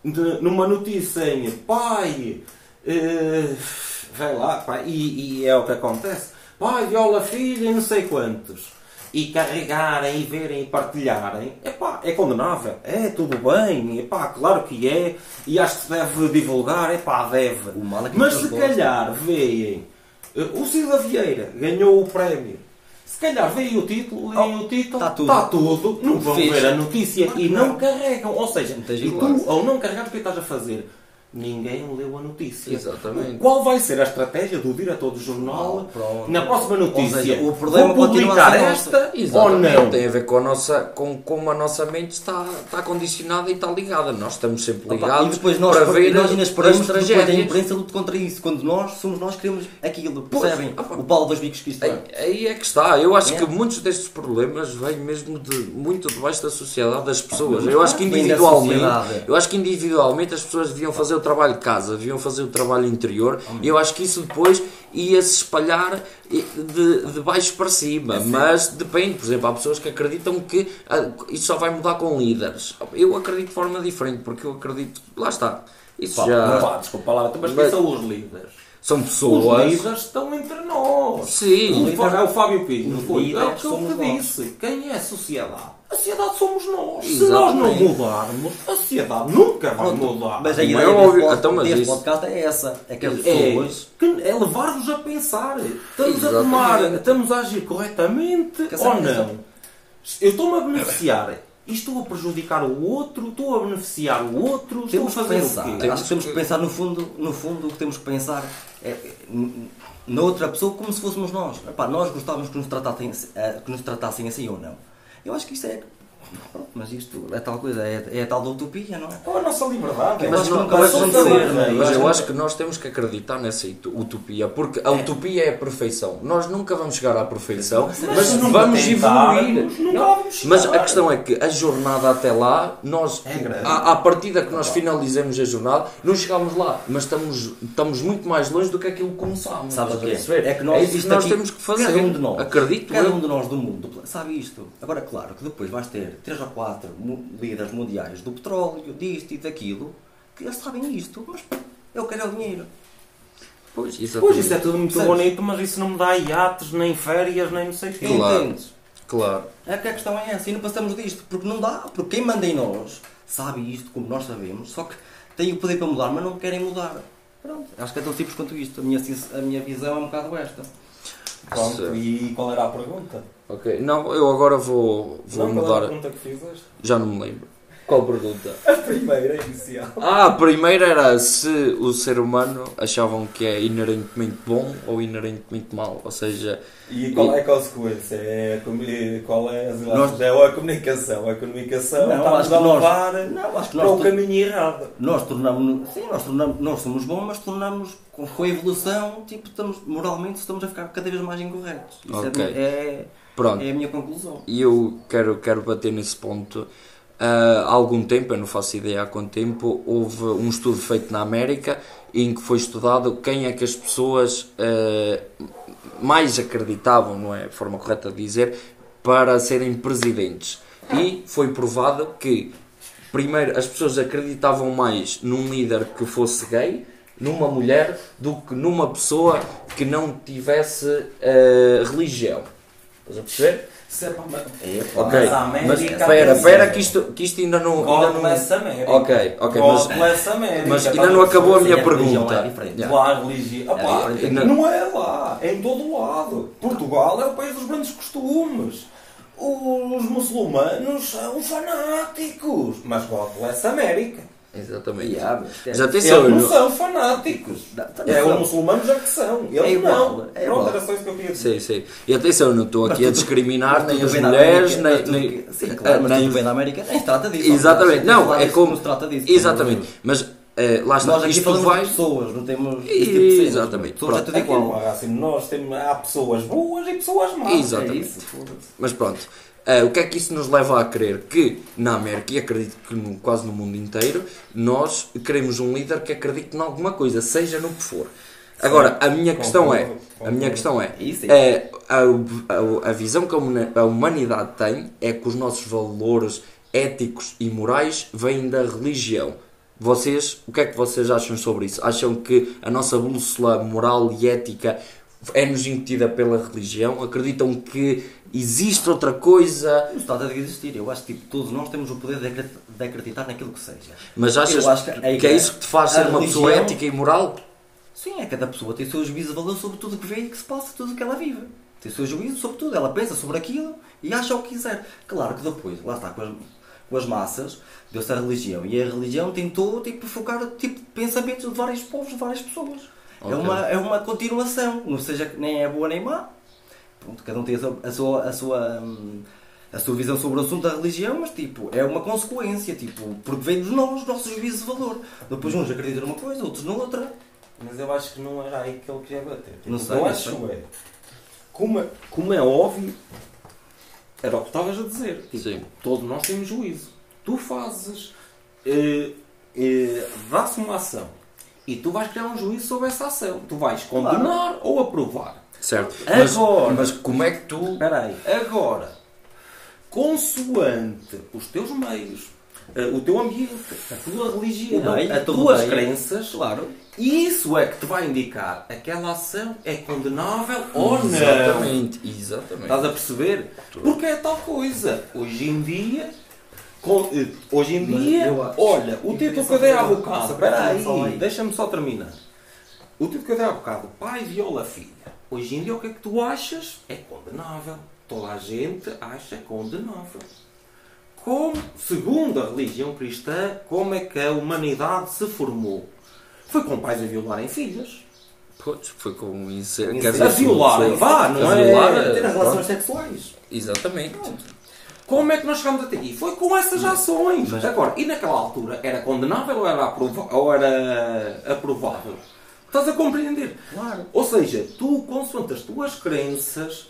de- numa notícia em pai, eh, vai lá, pá, e, e é o que acontece, pai viola filha e não sei quantos. E carregarem e verem e partilharem, epá, é condenável. É, tudo bem, epá, claro que é. E acho que se deve divulgar, epá, deve. O mal é que Mas se calhar veem eh, o da Vieira ganhou o prémio. Se calhar veem o título, leem o título, tá tudo. está tudo, não vão Fixe. ver a notícia e não, carregam. Ou seja, e tu, ao não carregar, o que estás a fazer? Ninguém leu a notícia. Exatamente. Qual vai ser a estratégia do diretor do jornal Ah, na próxima notícia? Ou seja, o problema Vou publicar esta ou Exatamente, não? tem a ver com a nossa, com como a nossa mente está, está condicionada e está ligada. Nós estamos sempre Opa, ligados e depois nós, para ver nós ainda as depois a imprensa lute contra isso. Quando nós somos nós que queremos aquilo. Percebem? opa. O pau dos bicos que isto é. Aí, aí é que está. Eu acho É. que muitos destes problemas vêm mesmo de muito debaixo da sociedade das pessoas. Eu acho que individualmente, eu acho que individualmente as pessoas deviam fazer o trabalho de casa, deviam fazer o trabalho interior. E eu acho que isso depois ia se espalhar de, de baixo para cima. Mas depende, por exemplo, há pessoas que acreditam que ah, isso só vai mudar com líderes. Eu acredito de forma diferente, porque eu acredito, lá está. Isso Pá, já pá, desculpa lá, mas quem Mas- são os líderes? são Os pessoas. líderes estão entre nós. Sim. O, Fá- é o Fábio Pinho, Os foi. É o que eu te disse. Quem é a sociedade? A sociedade somos nós. Se Exatamente. nós não mudarmos, a sociedade nunca vai mudar. Mas a ideia é deste, Então, mas deste isso- podcast é essa. É que as É, pessoas... que é levar-vos a pensar. Estamos a Exatamente. tomar, estamos a agir corretamente Que ou não? Eu estou-me a beneficiar e estou a prejudicar o outro, estou a beneficiar o outro, estou a Temos que fazer pensar. o quê? Acho que temos que pensar no fundo, no fundo o que temos que pensar é, é, na outra pessoa como se fôssemos nós. Epá, nós gostávamos que nos, tratassem, eh, que nos tratassem assim ou não. Eu acho que isto é. Pronto, mas isto é tal coisa, é, é a tal da utopia, não é? É a nossa liberdade. Mas é não a vai nossa acontecer, liberdade. não é? Mas eu acho que nós temos que acreditar nessa ut- utopia, porque a utopia é a perfeição. Nós nunca vamos chegar à perfeição, mas nunca vamos tentarmos, evoluir. nunca vamos chegar. Mas a questão é que a jornada até lá, nós, É à, à partida que nós finalizemos a jornada, não chegámos lá, mas estamos, estamos muito mais longe do que aquilo que começámos. Sabes o que é? É que nós, isso que isto nós aqui, temos que fazer. Cada um de nós. Acredito Cada um de nós do mundo sabe isto. Agora, claro que depois vais ter três ou quatro líderes mundiais do petróleo, disto e daquilo, que eles sabem isto, mas eu quero é o dinheiro. Pois, Pois exatamente. isso é tudo muito Percebes? bonito, mas isso não me dá iates, nem férias, nem não sei o quê. Claro. Entendes? Claro. É que a questão é essa, e não passamos disto, porque não dá, porque quem manda em nós sabe isto como nós sabemos, só que tem o poder para mudar, mas não querem mudar. Pronto, acho que é tão simples quanto isto. A minha, a minha visão é um bocado esta. Pronto, e qual era a pergunta? Ok. Não, eu agora vou, vou Não, qual era a mudar. pergunta que fizeste? Já não me lembro. Qual pergunta? A primeira, inicial. Ah, a primeira era se o ser humano achavam que é inerentemente bom ou inerentemente mau. Ou seja, E qual é a consequência? É a qual é as Nós- É a comunicação. A comunicação Não, que a nós- levar não, acho que para nós o to- caminho errado. Nós tornamos sim, nós, tornamos, nós somos bons, mas tornamos com, a evolução, tipo, estamos, moralmente estamos a ficar cada vez mais incorretos. Isso é- Ok. é, pronto. é a minha conclusão. E eu quero, quero bater nesse ponto. Ah, há algum tempo, eu não faço ideia há quanto tempo, houve um estudo feito na América em que foi estudado quem é que as pessoas ah, mais acreditavam, não é a forma correta de dizer, para serem presidentes. E foi provado que, primeiro, as pessoas acreditavam mais num líder que fosse gay, numa mulher, do que numa pessoa que não tivesse ah, religião. Estás a perceber? Se é para- Ok, Mas a América mas tem espera, que espera que isto, que isto ainda não... Ainda não... bless America. Ok, ok, mas, bless America. mas ainda não acabou a minha a pergunta. é. Yeah. Claro, religião. É, não é lá, é em todo o lado. Portugal é o país dos grandes costumes. Os muçulmanos são fanáticos. Mas God bless América. Exatamente. É- atenção, Eles não eu- são fanáticos. Não, É, os muçulmanos é que são. Eles É igual, não. é Pronto, igual. era só isso que eu queria dizer. Sim, sim. E atenção, eu não estou aqui a discriminar nem tudo as mulheres, América, nem... tudo nem que- Sim, claro, mas nem tudo os- bem na América nem se trata disso. Exatamente, não, lá é como... não se trata disso. Exatamente, mas eh, lá está, Nós aqui isto falamos vai... de pessoas, não temos esse tipo de. Exatamente. Pessoas é Pronto. tudo Aqui não igual. há assim, nós temos, há pessoas boas e pessoas más. Exatamente. É isso. Mas pronto, eh, o que é que isso nos leva a crer? Que na América, e acredito que no- quase no mundo inteiro, nós queremos um líder que acredite em alguma coisa, seja no que for. Agora, a minha questão é, a minha questão é, é a, a- a visão que a humanidade tem é que os nossos valores éticos e morais vêm da religião. Vocês, o que é que vocês acham sobre isso? Acham que a nossa bússola moral e ética é-nos incutida pela religião? Acreditam que existe outra coisa? Não se trata de existir. Eu acho que tipo, todos nós temos o poder de acre- de acreditar naquilo que seja. Mas achas que que, é igreja- isso que te faz ser uma pessoa religião- ética e moral? Sim, é cada pessoa tem o seu juízo de valor sobre tudo o que vê e que se passa, tudo o que ela vive. Tem o seu juízo sobre tudo. Ela pensa sobre aquilo e acha o que quiser. Claro que depois, lá está, com as, com as massas, deu-se a religião. E a religião tentou tipo, focar tipo, pensamentos de vários povos, de várias pessoas. Ok. É, uma, é uma continuação. Não seja que nem é boa nem má. Pronto, cada um tem a sua, a sua, a sua, hum, a sua visão sobre o assunto da religião, mas tipo, é uma consequência, tipo, porque vem de nós, os nossos juízos de valor. Depois uns acreditam numa coisa, outros noutra. Mas eu acho que não era aí que ele queria bater. Tipo, Não o sei, eu acho sei. é. Como, é- como é óbvio, era o que estavas a dizer. Tipo, Sim. Todos nós temos juízo. Tu fazes. eh, eh, Dá-se uma ação. E tu vais criar um juízo sobre essa ação. Tu vais condenar ou aprovar. Certo. Mas, Agora. mas como é que tu. Espera aí. Agora, consoante os teus meios, eh, o teu ambiente, a tua religião, meio, as tuas meio. crenças. Claro. Isso é que te vai indicar aquela ação é condenável ou não. Exatamente, exatamente. Estás a perceber? Porque é tal coisa. Hoje em dia. com- eh, hoje em dia, acho- olha, o queria que eu dei há bocado, espera aí, deixa-me só terminar. O título que eu dei há bocado, pai viola a filha. Hoje em dia, o que é que tu achas? É condenável. Toda a gente acha condenável. Como, segundo a religião cristã, como é que a humanidade se formou? Foi com pais a violarem filhas. Pois, foi com isso. Quer dizer, A violarem, vá, não a é? violar, Ter pronto. relações sexuais. Exatamente. Como é que nós chegamos até aqui? Foi com essas ações. Agora, e naquela altura, era condenável ou era, aprova- ou era aprovável? Estás a compreender? Claro. Ou seja, tu, consoante as tuas crenças,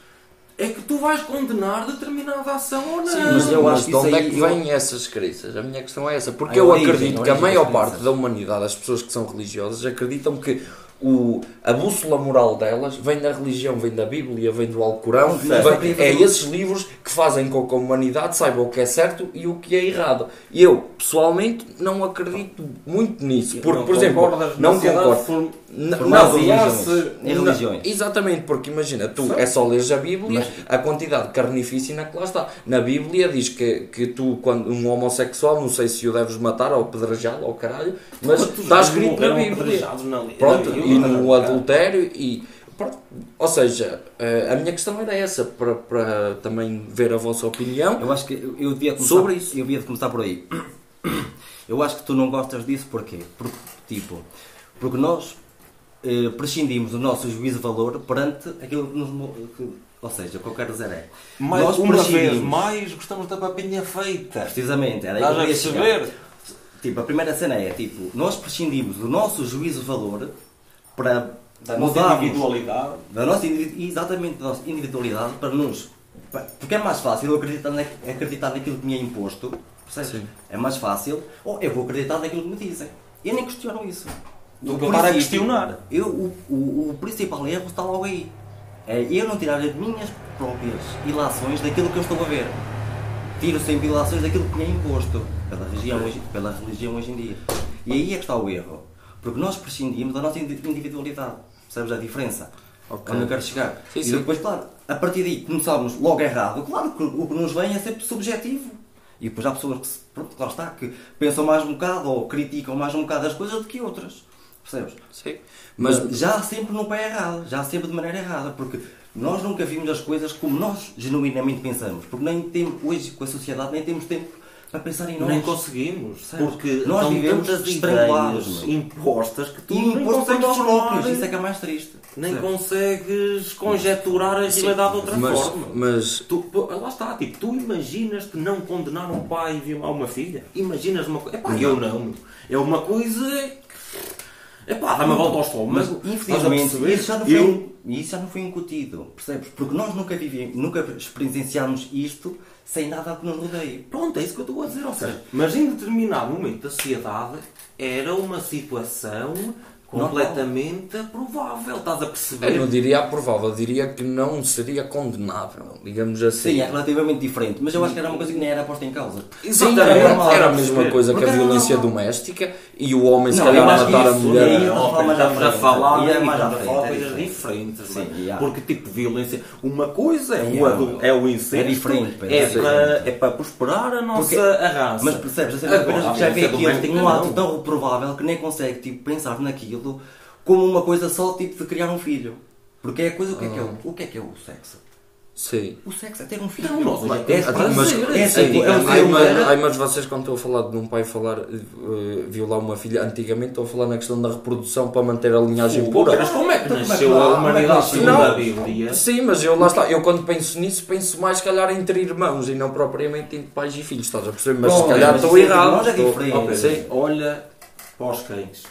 é que tu vais condenar determinada ação ou não. Sim, mas mas, eu mas acho que de onde é que eu- vêm essas crenças? A minha questão é essa. Porque A eu origem, acredito a que a origem maior das parte da humanidade, as pessoas que são religiosas, acreditam que o, a bússola moral delas vem da religião, vem da Bíblia, vem do Alcorão. Não, vem- é esses livros que fazem com que a humanidade saiba o que é certo e o que é errado. E eu, pessoalmente, não acredito muito nisso. Porque, Não por exemplo, não concordo. não, em basear-se religiões. Em não, religiões. Exatamente, porque imagina, tu é só leres a Bíblia, a quantidade de carnificina que lá está. Na Bíblia diz que, que tu, quando um homossexual, não sei se o deves matar ou apedrejá-lo ou caralho, mas Quantos está escrito na Bíblia. na- Pronto, Bíblia? E no adultério e. pronto. Ou seja, eh, a minha questão era essa, para, para também ver a vossa opinião. Eu acho que eu devia começar, Sobre isso. Eu devia de começar por aí. Eu acho que tu não gostas disso porquê? Porque, tipo, porque nós eh, prescindimos do nosso juízo de valor perante aquilo que nos. ou seja, o que eu quero dizer é. Mais nós uma vez mais gostamos da papinha feita. Precisamente, era Estás que a chegar. Tipo, a primeira cena é, tipo, nós prescindimos do nosso juízo de valor para Da nossa individualidade. da nossa exatamente da nossa individualidade para nos porque é mais fácil eu acreditar, na, acreditar naquilo que me é imposto percebes? É mais fácil ou eu vou acreditar naquilo que me dizem. Eu nem questiono isso. Do O que eu estar a princípio, questionar. eu, o, o, o principal erro está logo aí. É eu não tirar as minhas próprias ilações daquilo que eu estou a ver. Tiro sempre ilações daquilo que me é imposto pela religião hoje, pela religião hoje em dia. E aí é que está o erro porque nós prescindimos da nossa indi- individualidade. Percebes a diferença? Ok. onde eu quero chegar. Sim, e sim. depois claro a partir daí começamos logo errado claro que o que nos vem é sempre subjetivo. E depois há pessoas que pronto, lá está que pensam mais um bocado ou criticam mais um bocado as coisas do que outras. Percebes? Sim. mas Mas, já sempre no pé errado, já sempre de maneira errada, porque nós nunca vimos as coisas como nós genuinamente pensamos, porque nem temos, hoje com a sociedade nem temos tempo para pensar em nós. Nem conseguimos, Sabes? porque Nós são vivemos meu. impostas que tu consegues nós próprios, isso é que é mais triste. nem Percebes? consegues conjecturar a realidade de outra mas, forma. mas Tu, lá está, tipo, tu imaginas-te não condenar um pai e violar uma filha? Imaginas uma coisa. Epá, eu não. É uma coisa. Epá, dá-me a volta ao Mas estômago. A infelizmente perceber? isso já, não foi, Eu- isso já não foi incutido, percebes? Porque nós nunca vivemos, nunca experienciámos isto sem nada que nos rodeie. Pronto, é isso que eu estou a dizer. Ou seja, mas em determinado momento da sociedade era uma situação completamente aprovável. Estás a perceber? eu não diria aprovável, eu diria que não seria condenável, digamos assim. Sim, é relativamente diferente, mas eu acho que era uma coisa que nem era posta em causa. Sim, Exatamente. era, normal, era a a mesma perceber? coisa que Porque a era violência doméstica e o homem se Não, calhar que matar a mulher. Não, à estamos a frente. falar E é a é coisas. Diferentes. Sim, é? já. Porque tipo violência, uma coisa é o, Já. adu- é o incesto, É diferente, é, é para, é para prosperar a nossa Porque- a raça. Mas percebes, assim, Agora, a já vê aquilo doméstica, um ato tão reprovável que nem consegue tipo, pensar naquilo como uma coisa só tipo de criar um filho. Porque é a coisa, o que é que é o, o, que é, que é o sexo? Sim. O sexo é ter um filho. Não, hoje é, temos é, prazer. Mas, É é, assim, é um mas, é- mas vocês quando estão a falar de um pai falar, eh, violar uma filha antigamente, estão a falar na questão da reprodução para manter a linhagem pura. Mas como é que nasceu a humanidade nasceu? segundo a Não. Bíblia? Sim, mas eu lá está, eu quando penso nisso, penso mais se calhar entre irmãos e não propriamente entre pais e filhos, estás a perceber? Mas se calhar mas estou errado. é diferente. Sim. Olha para os cães.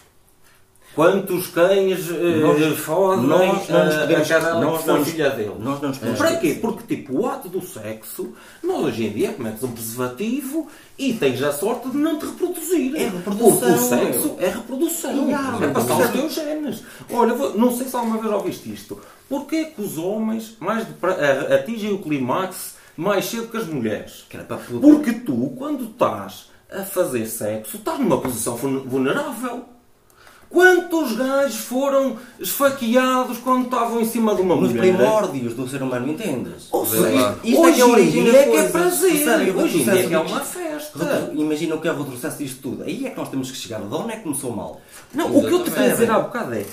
Quantos cães eh, Nós- fodem nós não nos a- podemos- a cadela nós que foi não nos- filha dele? Nós não nos podemos Para quê? Porque, tipo, o ato do sexo, nós hoje em dia cometes um preservativo e tens a sorte de não te reproduzir. É reprodução, Porque o sexo é reprodução. É passar os teus genes. Olha, não sei se alguma vez ouviste isto. Porquê que os homens mais atingem o clímax mais cedo que as mulheres? Porque tu, quando estás a fazer sexo, estás numa posição vul- vulnerável. Quantos gajos foram esfaqueados quando estavam em cima de uma Nos mulher? primórdios do ser humano, entendes? Ou seja. Isto é hoje que é em origem dia é que é prazer. O hoje em dia é que é uma festa. Imagina o que é o retrocesso disto tudo. Aí é que nós temos que chegar. De onde é que começou mal? Não, o que eu te quero dizer há bocado é.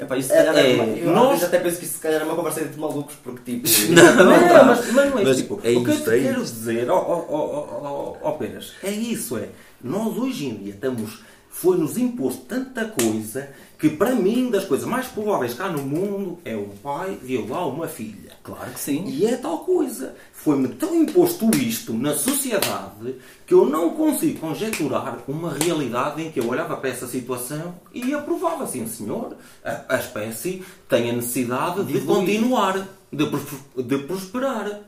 Epá, isso se calhar É, é, uma- eu nós- até penso que isso se calhar é uma conversa entre malucos, porque tipo. Não, mas, mas não é Mas tipo, é o que eu te é quero dizer, ó ó, ó, ó, ó, Peras, é isso, é. Nós hoje em dia estamos, foi-nos imposto tanta coisa que para mim, das coisas mais prováveis cá no mundo, é um pai violar uma filha. Claro que sim. E é tal coisa. Foi-me tão imposto isto na sociedade que eu não consigo conjecturar uma realidade em que eu olhava para essa situação e aprovava, sim senhor, a, a espécie tem a necessidade de, De continuar, de, de prosperar.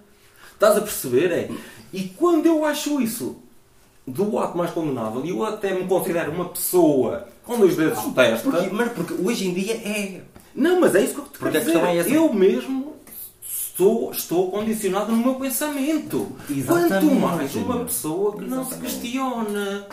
Estás a perceber? É? E quando eu acho isso do ato mais condenável, e eu até me considero uma pessoa com dois dedos de testa, Porque, mas porque hoje em dia é. não, mas é isso que eu te Porque dizer. é essa. Eu mesmo estou, estou condicionado no meu pensamento. Exatamente. Quanto mais uma pessoa que não se questiona.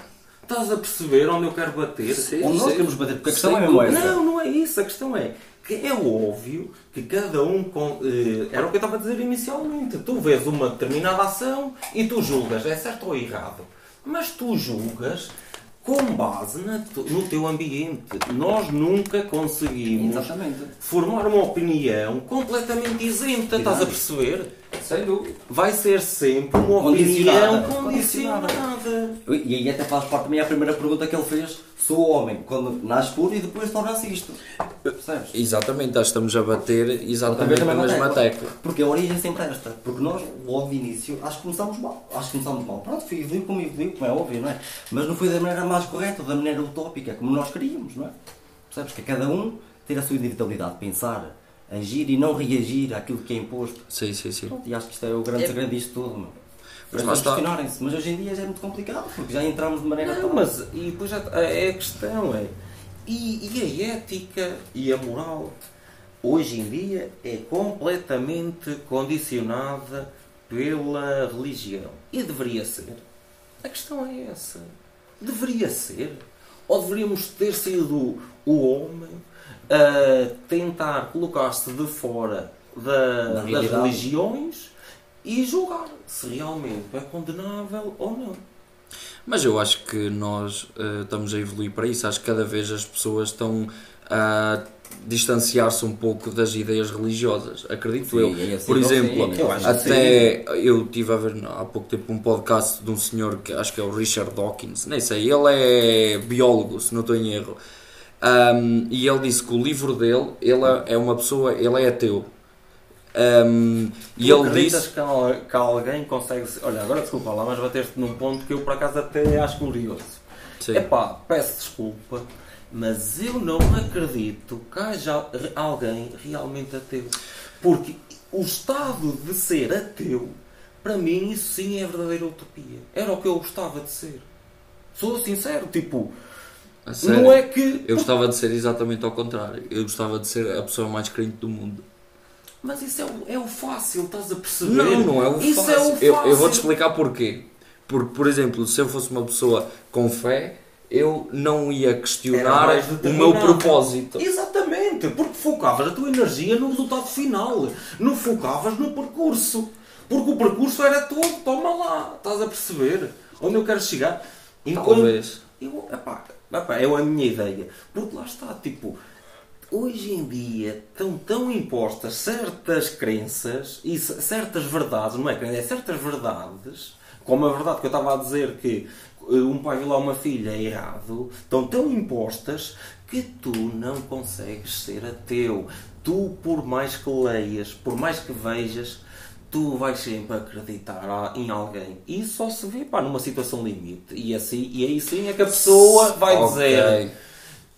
Estás a perceber onde eu quero bater? Sim. Onde nós queremos bater, porque a questão Sem é essa. Não, não é isso. A questão é que é óbvio que cada um. com- eh, era o que eu estava a dizer inicialmente. Tu vês uma determinada ação e tu julgas, é certo ou errado. Mas tu julgas com base tu- no teu ambiente. Nós nunca conseguimos Exatamente. formar uma opinião completamente isenta, estás a perceber? Sem dúvida. Vai ser sempre uma opinião condicionada. E aí até faz parte também a primeira pergunta que ele fez. Sou homem quando nasce puro e depois torna-se isto. Percebes? Exatamente, nós estamos a bater exatamente Outra a vez mesma tecla. Porque a origem é sempre esta. Porque nós, logo de início, acho que começámos mal. Acho que começámos mal. Pronto, foi evoluiu como evoluiu, como é óbvio, não é? Mas não foi da maneira mais correta, da maneira utópica, como nós queríamos, não é? Percebes? Que cada um ter a sua individualidade, pensar, agir e não reagir àquilo que é imposto. Sim, sim, sim. E acho que isto é o grande É. segredo disto tudo, meu. Mas As pessoas está. questionarem-se. Mas hoje em dia já é muito complicado, porque já entramos de maneira Não, mas e depois já, é a questão é e, e a ética e a moral hoje em dia é completamente condicionada pela religião e deveria ser. A questão é essa. Deveria ser. Ou deveríamos ter sido o homem a tentar colocar-se de fora da- Da das religiões e julgar se realmente é condenável ou não. Mas eu acho que nós eh, estamos a evoluir para isso. Acho que cada vez as pessoas estão a distanciar-se um pouco das ideias religiosas. Acredito Sim, eu. é assim, Por exemplo, sei, eu até eu estive a ver há pouco tempo um podcast de um senhor que acho que é o Richard Dawkins, nem sei, ele é biólogo, se não estou em erro. Um, e ele disse que o livro dele, ele é uma pessoa, ele é ateu. Um, e Tu ele acreditas disse que, que alguém consegue. se- Olha, agora desculpa lá, mas bateste num ponto que eu por acaso até acho glorioso. Sim. Epá, peço desculpa, mas eu não acredito que haja alguém realmente ateu. Porque o estado de ser ateu, para mim, isso sim é verdadeira utopia. Era o que eu gostava de ser. Sou sincero, tipo. Não é que. Eu gostava de ser exatamente ao contrário. Eu gostava de ser a pessoa mais crente do mundo. Mas isso é o, é o fácil, estás a perceber? Não, não é o Isso fácil. é o fácil. Eu, eu vou-te explicar porquê. Porque, por exemplo, se eu fosse uma pessoa com fé, eu não ia questionar o meu propósito. Exatamente, porque focavas a tua energia no resultado final, não focavas no percurso. Porque o percurso era todo, toma lá, estás a perceber onde eu quero chegar? Enquanto- Talvez. Eu, epá, é a minha ideia. Porque lá está, tipo, hoje em dia estão tão impostas certas crenças e certas verdades, não é é certas verdades, como a verdade que eu estava a dizer que eh, um pai violar uma filha é errado, estão tão impostas que tu não consegues ser ateu. Tu, por mais que leias, por mais que vejas, tu vais sempre acreditar em alguém. E só se vê pá, numa situação limite. E, assim, e aí sim é que a pessoa vai Ok. dizer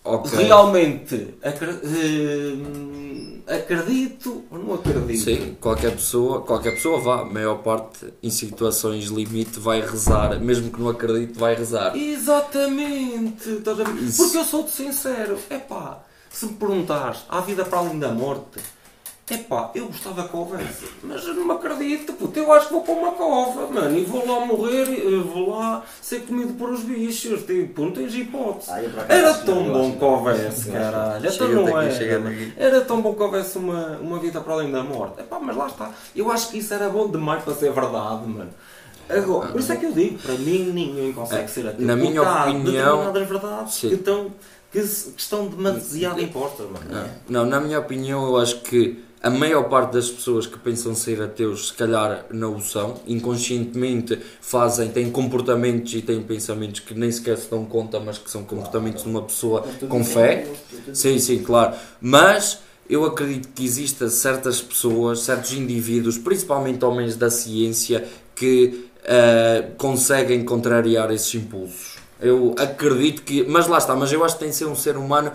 Ok. realmente acre- hum, acredito ou não acredito. Sim, qualquer pessoa, qualquer pessoa vá, a maior parte em situações limite vai rezar, mesmo que não acredite, vai rezar. Exatamente. estás a ver? Isso. Porque eu sou-te sincero. É pá, se me perguntares, há vida para além da morte? Epá, eu gostava que houvesse, mas eu não me acredito, puto, eu acho que vou para uma cova, mano, e vou lá morrer, eu vou lá ser comido por os bichos, tipo, não tens hipótese. Ah, Era tão bom que houvesse, caralho, então Chega não até aqui, é. Era tão bom que houvesse uma, uma vida para além da morte. Epá, mas lá está, eu acho que isso era bom demais para ser verdade, mano. Agora, por isso é que eu digo, para mim ninguém consegue ser ateu. Na minha Porque opinião- determinadas verdades Sim. que estão, que, que estão demasiado impostas, mano. Não, não, na minha opinião, eu acho que a maior parte das pessoas que pensam ser ateus, se calhar não o são, inconscientemente fazem, têm comportamentos e têm pensamentos que nem sequer se dão conta, mas que são comportamentos de uma pessoa com fé. Sim, sim, claro. Mas eu acredito que existam certas pessoas, certos indivíduos, principalmente homens da ciência, que eh, conseguem contrariar esses impulsos. Eu acredito que. Mas lá está, mas eu acho que tem de ser um ser humano.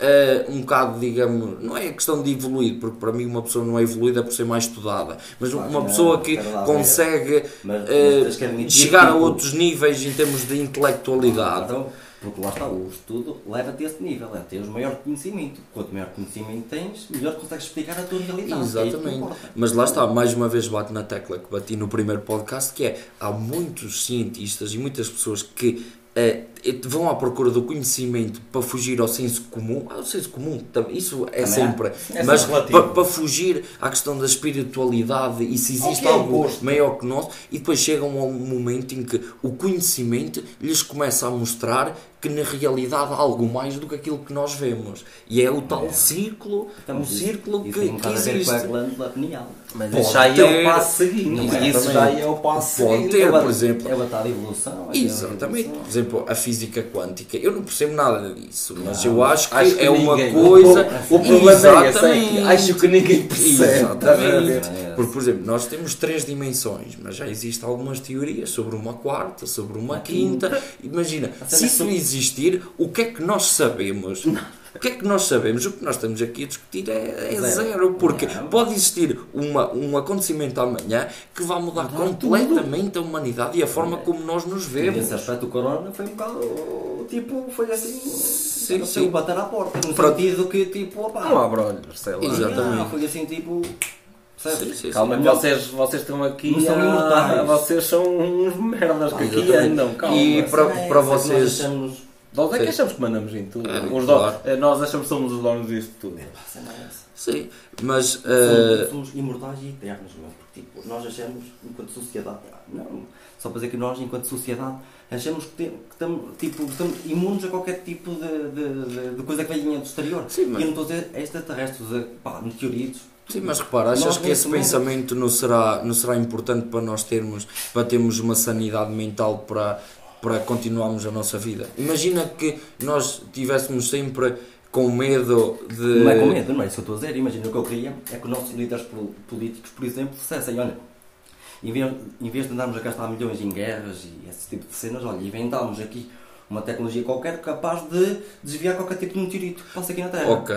Eh, um bocado, digamos, não é questão de evoluir, porque para mim uma pessoa não é evoluída por ser mais estudada, mas Claro, uma não, pessoa que é consegue Mas- mas eh, que admitir chegar a que- outros níveis em termos de intelectualidade. Claro, porque lá está, o estudo leva-te a esse nível, é teres maior conhecimento. Quanto maior conhecimento tens, melhor consegues explicar a tua realidade. é Exatamente. importa. Mas lá está, mais uma vez bate na tecla que bati no primeiro podcast, que é há muitos cientistas e muitas pessoas que eh, vão à procura do conhecimento para fugir ao senso comum. Ah, o senso comum, isso é Também sempre. É mas sempre relativo. para, para fugir à questão da espiritualidade e se existe é algo maior que nós, e depois chegam a um momento em que o conhecimento lhes começa a mostrar que na realidade há algo mais do que aquilo que nós vemos. E é o tal círculo, Então, um círculo isso que, que bocado a ver com a existe. glândula pineal. Mas Pode isso já é ter- o passo seguinte. Não é? Isso já é o passo Pode seguinte. ter, É por exemplo. É a batalha de evolução. é Exatamente. Por exemplo, a física quântica. Eu não percebo nada disso, mas eu Não, acho que Acho que é uma coisa. O problema é esse, é que Exatamente. acho que ninguém percebe. Exatamente. É. Porque, por exemplo, nós temos três dimensões, mas já existem algumas teorias sobre uma quarta, sobre uma quinta. Imagina, se isso existir, o que é que nós sabemos? O que é que nós sabemos? O que nós estamos aqui a discutir é, é Zero. zero, porque Não. pode existir uma, um acontecimento amanhã que vai mudar Mudar completamente a humanidade e a forma como nós nos E vemos. nesse aspecto o corona foi um bocado tipo, foi assim, Sim, não sim. bater à porta, no Pronto. sentido que tipo, opá, Não abre olhos, sei lá. Exatamente. não, foi assim tipo? Sim, sim, sim. Calma, vocês, vocês estão aqui. Não são a- imortais. Vocês são uns merdas que aqui andam. Calma. E para- é para nós vocês- Nós é que Sim. achamos que mandamos em tudo. É, Os claro. donos- nós achamos que somos os donos disto tudo. essa não é essa. Sim, mas Somos, eh, somos imortais e eternos, meu, porque tipo, nós achamos, enquanto sociedade, não, só para dizer que nós, enquanto sociedade, achamos que, tem- que estamos, tipo, estamos imunes a qualquer tipo de, de, de- de coisa que venha do exterior. Sim, mas- E eu não estou a dizer extraterrestres, a- pá, meteoritos. Sim, mas repara, achas Nós que esse momento- pensamento não será, não será importante para nós termos, para termos uma sanidade mental para, para continuarmos a nossa vida? Imagina que nós tivéssemos sempre com medo de. Não é com medo, não é isso que eu estou a dizer. Imagina o que eu queria é que os nossos líderes pol- políticos, por exemplo, dissessem: olha, em vez, em vez de andarmos a gastar milhões em guerras e esse tipo de cenas, olha, inventámos aqui uma tecnologia qualquer capaz de desviar qualquer tipo de meteorito que passa aqui na Terra. Ok.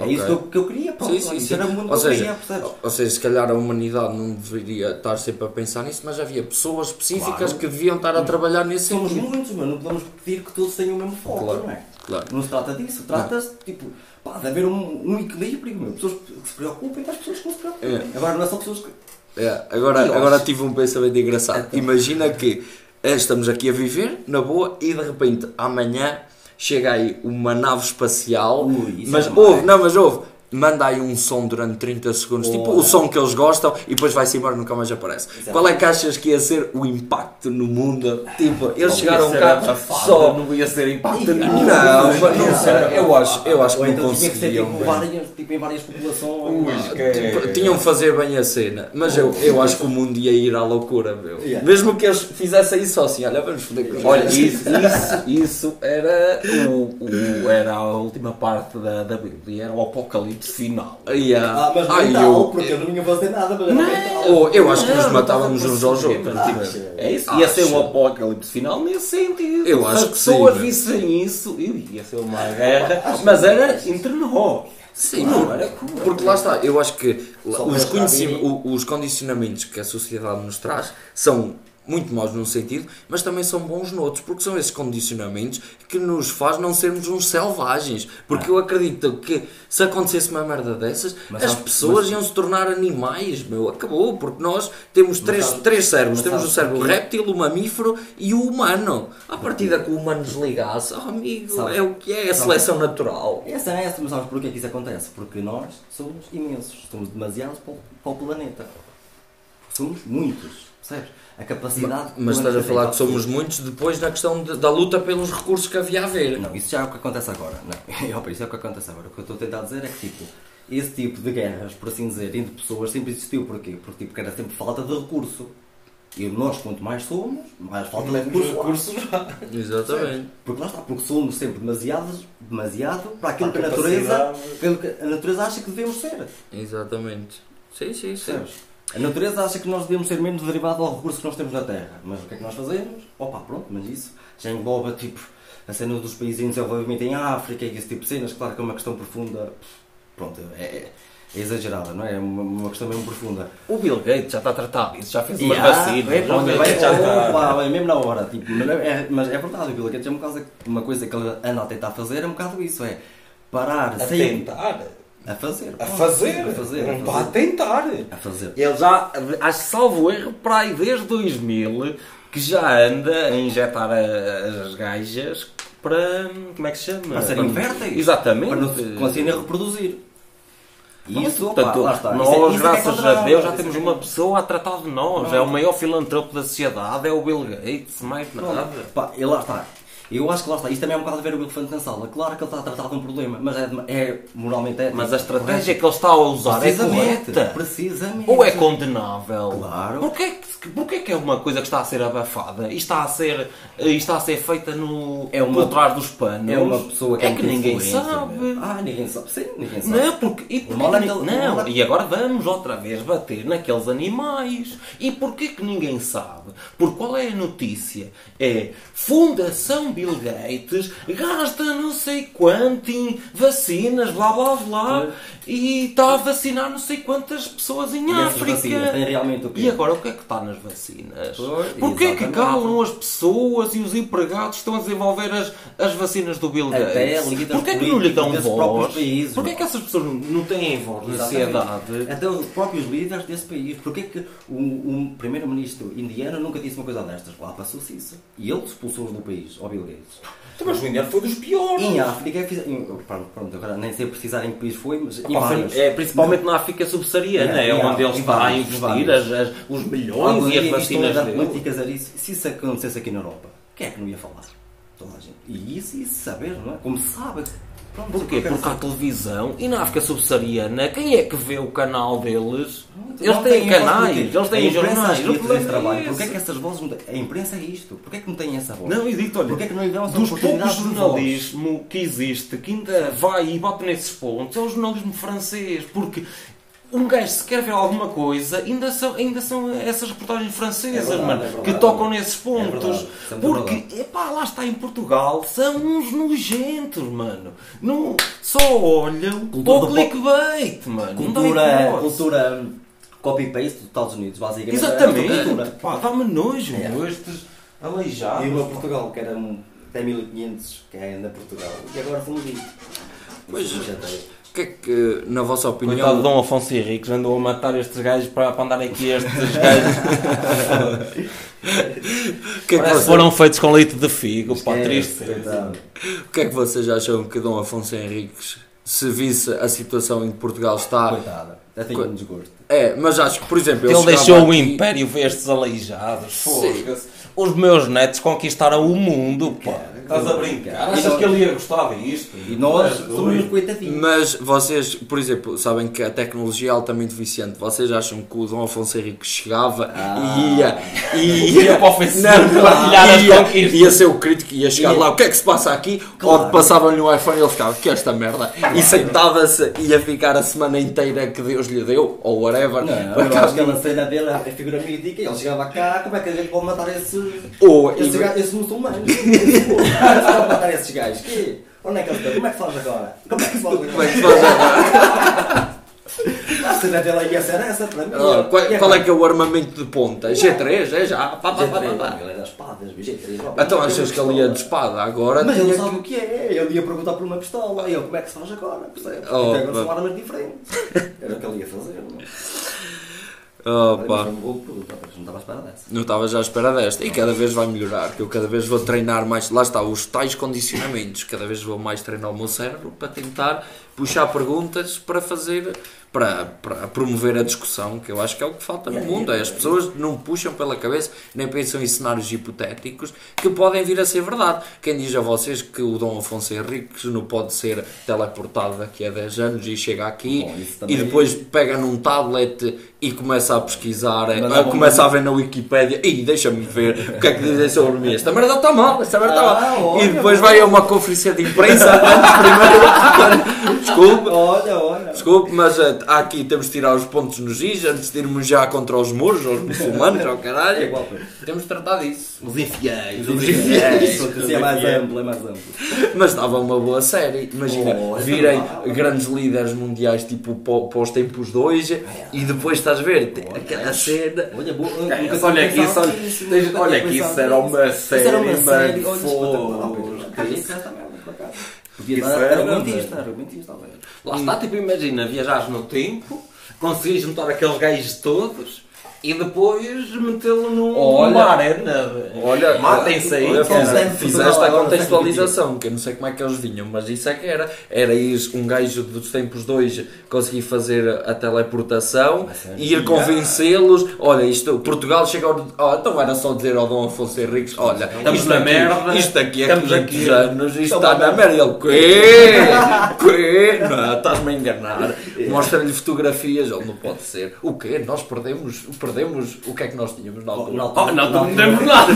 É isso que eu, que eu queria, pronto. Sim, sim, isso sim. era muito Ou seja, queria, ou seja, se calhar a humanidade não deveria estar sempre a pensar nisso, mas havia pessoas específicas Claro. que deviam estar a trabalhar nesse Somos sentido. muitos, mas não podemos pedir que todos tenham o mesmo foco, Claro. não é? Claro. Não se trata disso, trata-se tipo, pá, de haver um, um equilíbrio, meu. pessoas que se preocupem com as pessoas que não se preocupem. É. Agora não é só pessoas que. É, agora, agora acho- tive um pensamento engraçado. Então. Imagina que eh, estamos aqui a viver, na boa, e de repente amanhã chega aí uma nave espacial, Ui, mas é ouve, demais. não, mas ouve, manda aí um som durante 30 segundos, tipo Oh. o som que eles gostam, e depois vai-se embora e nunca mais aparece. É Qual é que achas que ia ser o impacto no mundo? Tipo, eles chegaram Ia ser cá abafado, só. Não ia ser impacto Não, nenhum. Não, não sei, eu acho, eu acho que então não tinha que ser conseguiam. tipo, várias, tipo em várias populações. Tipo, tinham de fazer bem a cena, mas eu, eu acho que o mundo ia ir à loucura, meu. Yeah. Mesmo que eles fizessem isso assim, olha, vamos foder com Olha, isso, isso, isso era, o, o- era a última parte da, da Bíblia, era o apocalipse final. Yeah. Ah, mas mental, eu, porque eu não ia fazer nada, mas era mental. oh, eu acho que nos Não, matávamos não uns aos outros. tipo, É isso, ia ser o apocalipse final nesse sentido. Eu Se acho que sim, pessoas meu. vissem isso, ia ser uma guerra, mas era entre nós. Sim, Não, era porque lá está, eu acho que os condicionamentos que a sociedade nos traz são muito maus num sentido, mas também são bons noutros, porque são esses condicionamentos que nos faz não sermos uns selvagens. Porque eu acredito que se acontecesse uma merda dessas, Mas as pessoas mas- iam se tornar animais, meu, acabou, porque nós temos três, três cérebros, temos o cérebro réptil, o mamífero e o humano. À partida que o humano desligasse, oh amigo, é o que é, é a seleção natural. Essa é essa, mas sabes porquê que isso acontece? Porque nós somos imensos, somos demasiados para o, para o planeta. Somos muitos, percebes? A capacidade o Mas estás a falar que somos muitos depois na questão de- da luta pelos recursos que havia a haver. Não, isso já é o que acontece agora. Não, opa, isso é o que acontece agora. O que eu estou a tentar dizer é que, tipo, esse tipo de guerras, por assim dizer, entre pessoas sempre existiu. Porquê? Porque, tipo, era sempre falta de recurso. E nós, quanto mais somos, mais falta de recurso. lá. Exatamente. Porque lá está, porque somos sempre demasiados, demasiado para aquilo que Para a a natureza, pelo que a natureza acha que devemos ser. Exatamente. Sim, sim, sim. Percebes? A natureza acha que nós devemos ser menos derivado ao recurso que nós temos na Terra. Mas o que é que nós fazemos? Opa, pronto, mas isso já engloba tipo a cena dos países em desenvolvimento em África e esse tipo de cenas. Claro que é uma questão profunda. Pronto, é, é, é exagerada, não é? É uma, uma questão mesmo profunda. O Bill Gates já está tratado disso, já fez uma há- vacina. é, pronto, vai- já está. opa, mesmo na hora. Tipo, mas, é, mas é verdade, o Bill Gates é uma coisa, uma coisa que ele anda a tentar fazer, é um bocado isso, é parar A sem- tentar. A fazer. A fazer. A fazer. Não a está a tentar. A fazer. Ele já, acho que salvo erro, para aí desde 2000, que já anda a injetar a- as gajas para. Como é que se chama? Para serem férteis. Exatamente. Para não se conseguirem reproduzir. Isso, Portanto, está. nós, é- é é graças a condenável, Deus, já é temos é uma pessoa a tratar de nós. É o maior filantropo da sociedade, é o Bill Gates, mais nada. Pá, e lá está. Eu acho que lá está. Isto também é um bocado a ver o elefante na sala. Claro que ele está a tratar de um problema, mas é, é moralmente ético. Mas a estratégia que ele está a usar é correta. Precisamente. Ou é condenável? Claro. Porquê que, porquê que é uma coisa que está a ser abafada e está a ser, e está a ser feita no, É uma- por trás dos panos? É uma pessoa que é é que ninguém sabe. Ah, ninguém sabe. Sim, ninguém sabe. Não, porque, e porquê mal é que que ni- ele- o não, é- e agora vamos outra vez bater naqueles animais. E porquê que ninguém sabe? Porque qual é a notícia? É Fundação Bill Gates gasta não sei quanto em vacinas, blá blá blá, e está a vacinar não sei quantas pessoas em E África. vacinas realmente o quê? E agora o que é que está nas vacinas? Pois, Porquê que exatamente. calam as pessoas e os empregados que estão a desenvolver as, as vacinas do Bill Gates? Porquê que não lhe dão voz? países, Porquê que essas pessoas não têm voz na sociedade? Até os próprios líderes desse país. Porquê que o, o primeiro-ministro indiano nunca disse uma coisa destas? Lá passou-se isso. E ele expulsou-os do país, ao Bill Gates. Mas o Indiano foi dos piores. Em África, fiz- em- pronto, pronto, agora nem sei precisar em que país foi, mas em vários. É, principalmente na África subsaariana, É, é, onde ele vários, está a investir as- as- os milhões e as vacinas da dele. política dizer isso. Se isso acontecesse aqui na Europa, quem é que não ia falar? Toda a gente. E isso, isso saber, não é? Como se sabe. Pronto, Porquê? Porque há televisão e na África subsaariana, quem é que vê o canal deles? Eles Não têm têm canais, voz, eles têm jornais. é problema trabalho. é Porquê é que essas vozes não têm? A imprensa é isto. Porquê é que não tem essa voz? Não, e digo olha, Porquê é que não lhe dão essa dos poucos jornalismo que existe, que ainda vai e bota nesses pontos, é o jornalismo francês, porque um gajo se quer ver alguma coisa, ainda são, ainda são essas reportagens francesas, É verdade, mano, é verdade. que tocam nesses É pontos. verdade, é muito porque, epá, lá está em Portugal, são uns nojentos, mano. Não, só olham Cultura o clickbait, mano. Cultura, cultura copy-paste dos Estados Unidos, basicamente. É Exatamente. Pá, dá-me nojo, É. estes aleijados. E uma Portugal, que era até 1500, que é ainda Portugal. E agora somos isto. Pois. O que é que, na vossa Coitado de opinião, Dom Afonso Henriques andou a matar estes gajos para, para andarem aqui estes gajos. o que é que, vocês, foram feitos com leite de figo, pá, É, triste. coitado. o que é que vocês acham que Dom Afonso Henriques, se visse a situação em que Portugal está... Coitada. Até tenho um desgosto. É, mas acho que, por exemplo, Ele deixou o aqui- império ver estes aleijados. Os meus netos conquistaram o mundo, pá. Estás a brincar? Achas que ele ia gostar disto? E nós somos coitadinhos. Mas vocês, por exemplo, sabem que a tecnologia é altamente viciante. Vocês acham que o Dom Afonso Henriques chegava e ia, e Ia para ofensiva Não, partilhar as ia, conquistas. ia ser o crítico e ia chegar Ia. lá. O que é que se passa aqui? Claro. Ou passavam-lhe um iPhone e ele ficava, que é esta merda? E sentava-se e ia ficar a semana inteira que Deus lhe deu, ou whatever. Não, eu acho que aquela cena dele, a figura mítica, ele chegava cá, como é que a gente pode matar esse, Ou, esse, e- ga- esse muçulmano? É pode matar esses gajos? Que? Onde é que eles estão? Como é que fazes agora? Como é que se faz como é agora? que faz agora? a cena dela ia ser essa para mim. Ah, qual, E qual é que é o armamento de ponta? G3, é já? Pá, pá, pá, pá. Ele era espadas, G3. ó, Então achas que ele ia de espada? Agora Mas ele sabe o que é. Ele ia perguntar por uma pistola. E eu, como é que se faz agora? Percebe? Oh, agora são armas diferentes. Era o que ele ia fazer. Não, é? Oh, Olha, pá. foi uma boa pergunta, mas não estava à espera dessa. Não estava já à espera desta. E cada vez vai melhorar, que eu cada vez vou treinar mais. Lá está, os tais condicionamentos. Cada vez vou mais treinar o meu cérebro para tentar puxar perguntas para fazer. Para, para promover a discussão, que eu acho que é o que falta no mundo. É, as pessoas não puxam pela cabeça, nem pensam em cenários hipotéticos que podem vir a ser verdade. Quem diz a vocês que o Dom Afonso Henriques não pode ser teleportado daqui a 10 anos e chega aqui Bom, e depois pega num tablet e começa a pesquisar, não, começa a ver na Wikipédia e deixa-me ver o que é que dizem sobre mim. Esta merda está mal, esta merda está Ah, mal. olha, E depois vai a uma conferência de imprensa antes primeiro. Desculpe, Olha, olha. desculpe, mas há aqui temos de tirar os pontos nos is antes de irmos já contra os muros, aos muçulmanos, ao É caralho. igual para Temos de tratar disso. Os infiéis. Os infiéis. Assim é mais amplo, é mais amplo. Mas dava uma boa série. Imagina, Oh, virem é grandes líderes mundiais tipo para os tempos de hoje e depois estás a ver aquela cena. Olha, boa. É, olha que isso, olha, que isso era uma Isso era uma série, mano, acaso. Podia dar era, argumentista, argumentista, talvez. Lá está, tipo, imagina, viajares no tempo, conseguires juntar aqueles gajos todos e depois metê-lo num, Olha. numa arena. Olha, matem-se aí. olha, cara. Fizeste a contextualização, que eu não sei como é que eles vinham, mas isso é que era. Era ir um gajo dos tempos de hoje conseguir fazer a teleportação e ir convencê-los. Olha, isto, Portugal chega ao. Oh, então era só dizer ao Dom Afonso Henriques: Olha, Estamos isto na aqui, merda, Isto aqui é estamos 500 aqui. anos, isto está na na merda. E ele: Quê? Quê? Não, estás-me a enganar. Mostra-lhe fotografias, ele não pode ser. O quê? Nós perdemos, perdemos o que é que nós tínhamos na altura. Na altura- Oh, não, na não temos nada.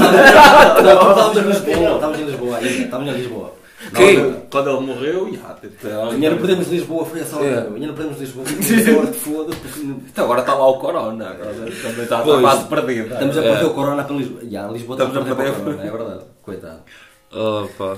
Não, Estávamos em Lisboa, estávamos em Lisboa estávamos em Lisboa. Quem? Quando ele morreu, já, Ainda não perdemos Lisboa, foi a sorte. É. meu. Ainda não perdemos Lisboa, foi a sorte, foda-se. porque não- Então agora está lá o Corona, agora também está, está quase perdido. Estamos a É. perder o Corona para Lisboa. Já, Lisboa Estamos estamos a perder. o Corona, é verdade. Coitado. Opa.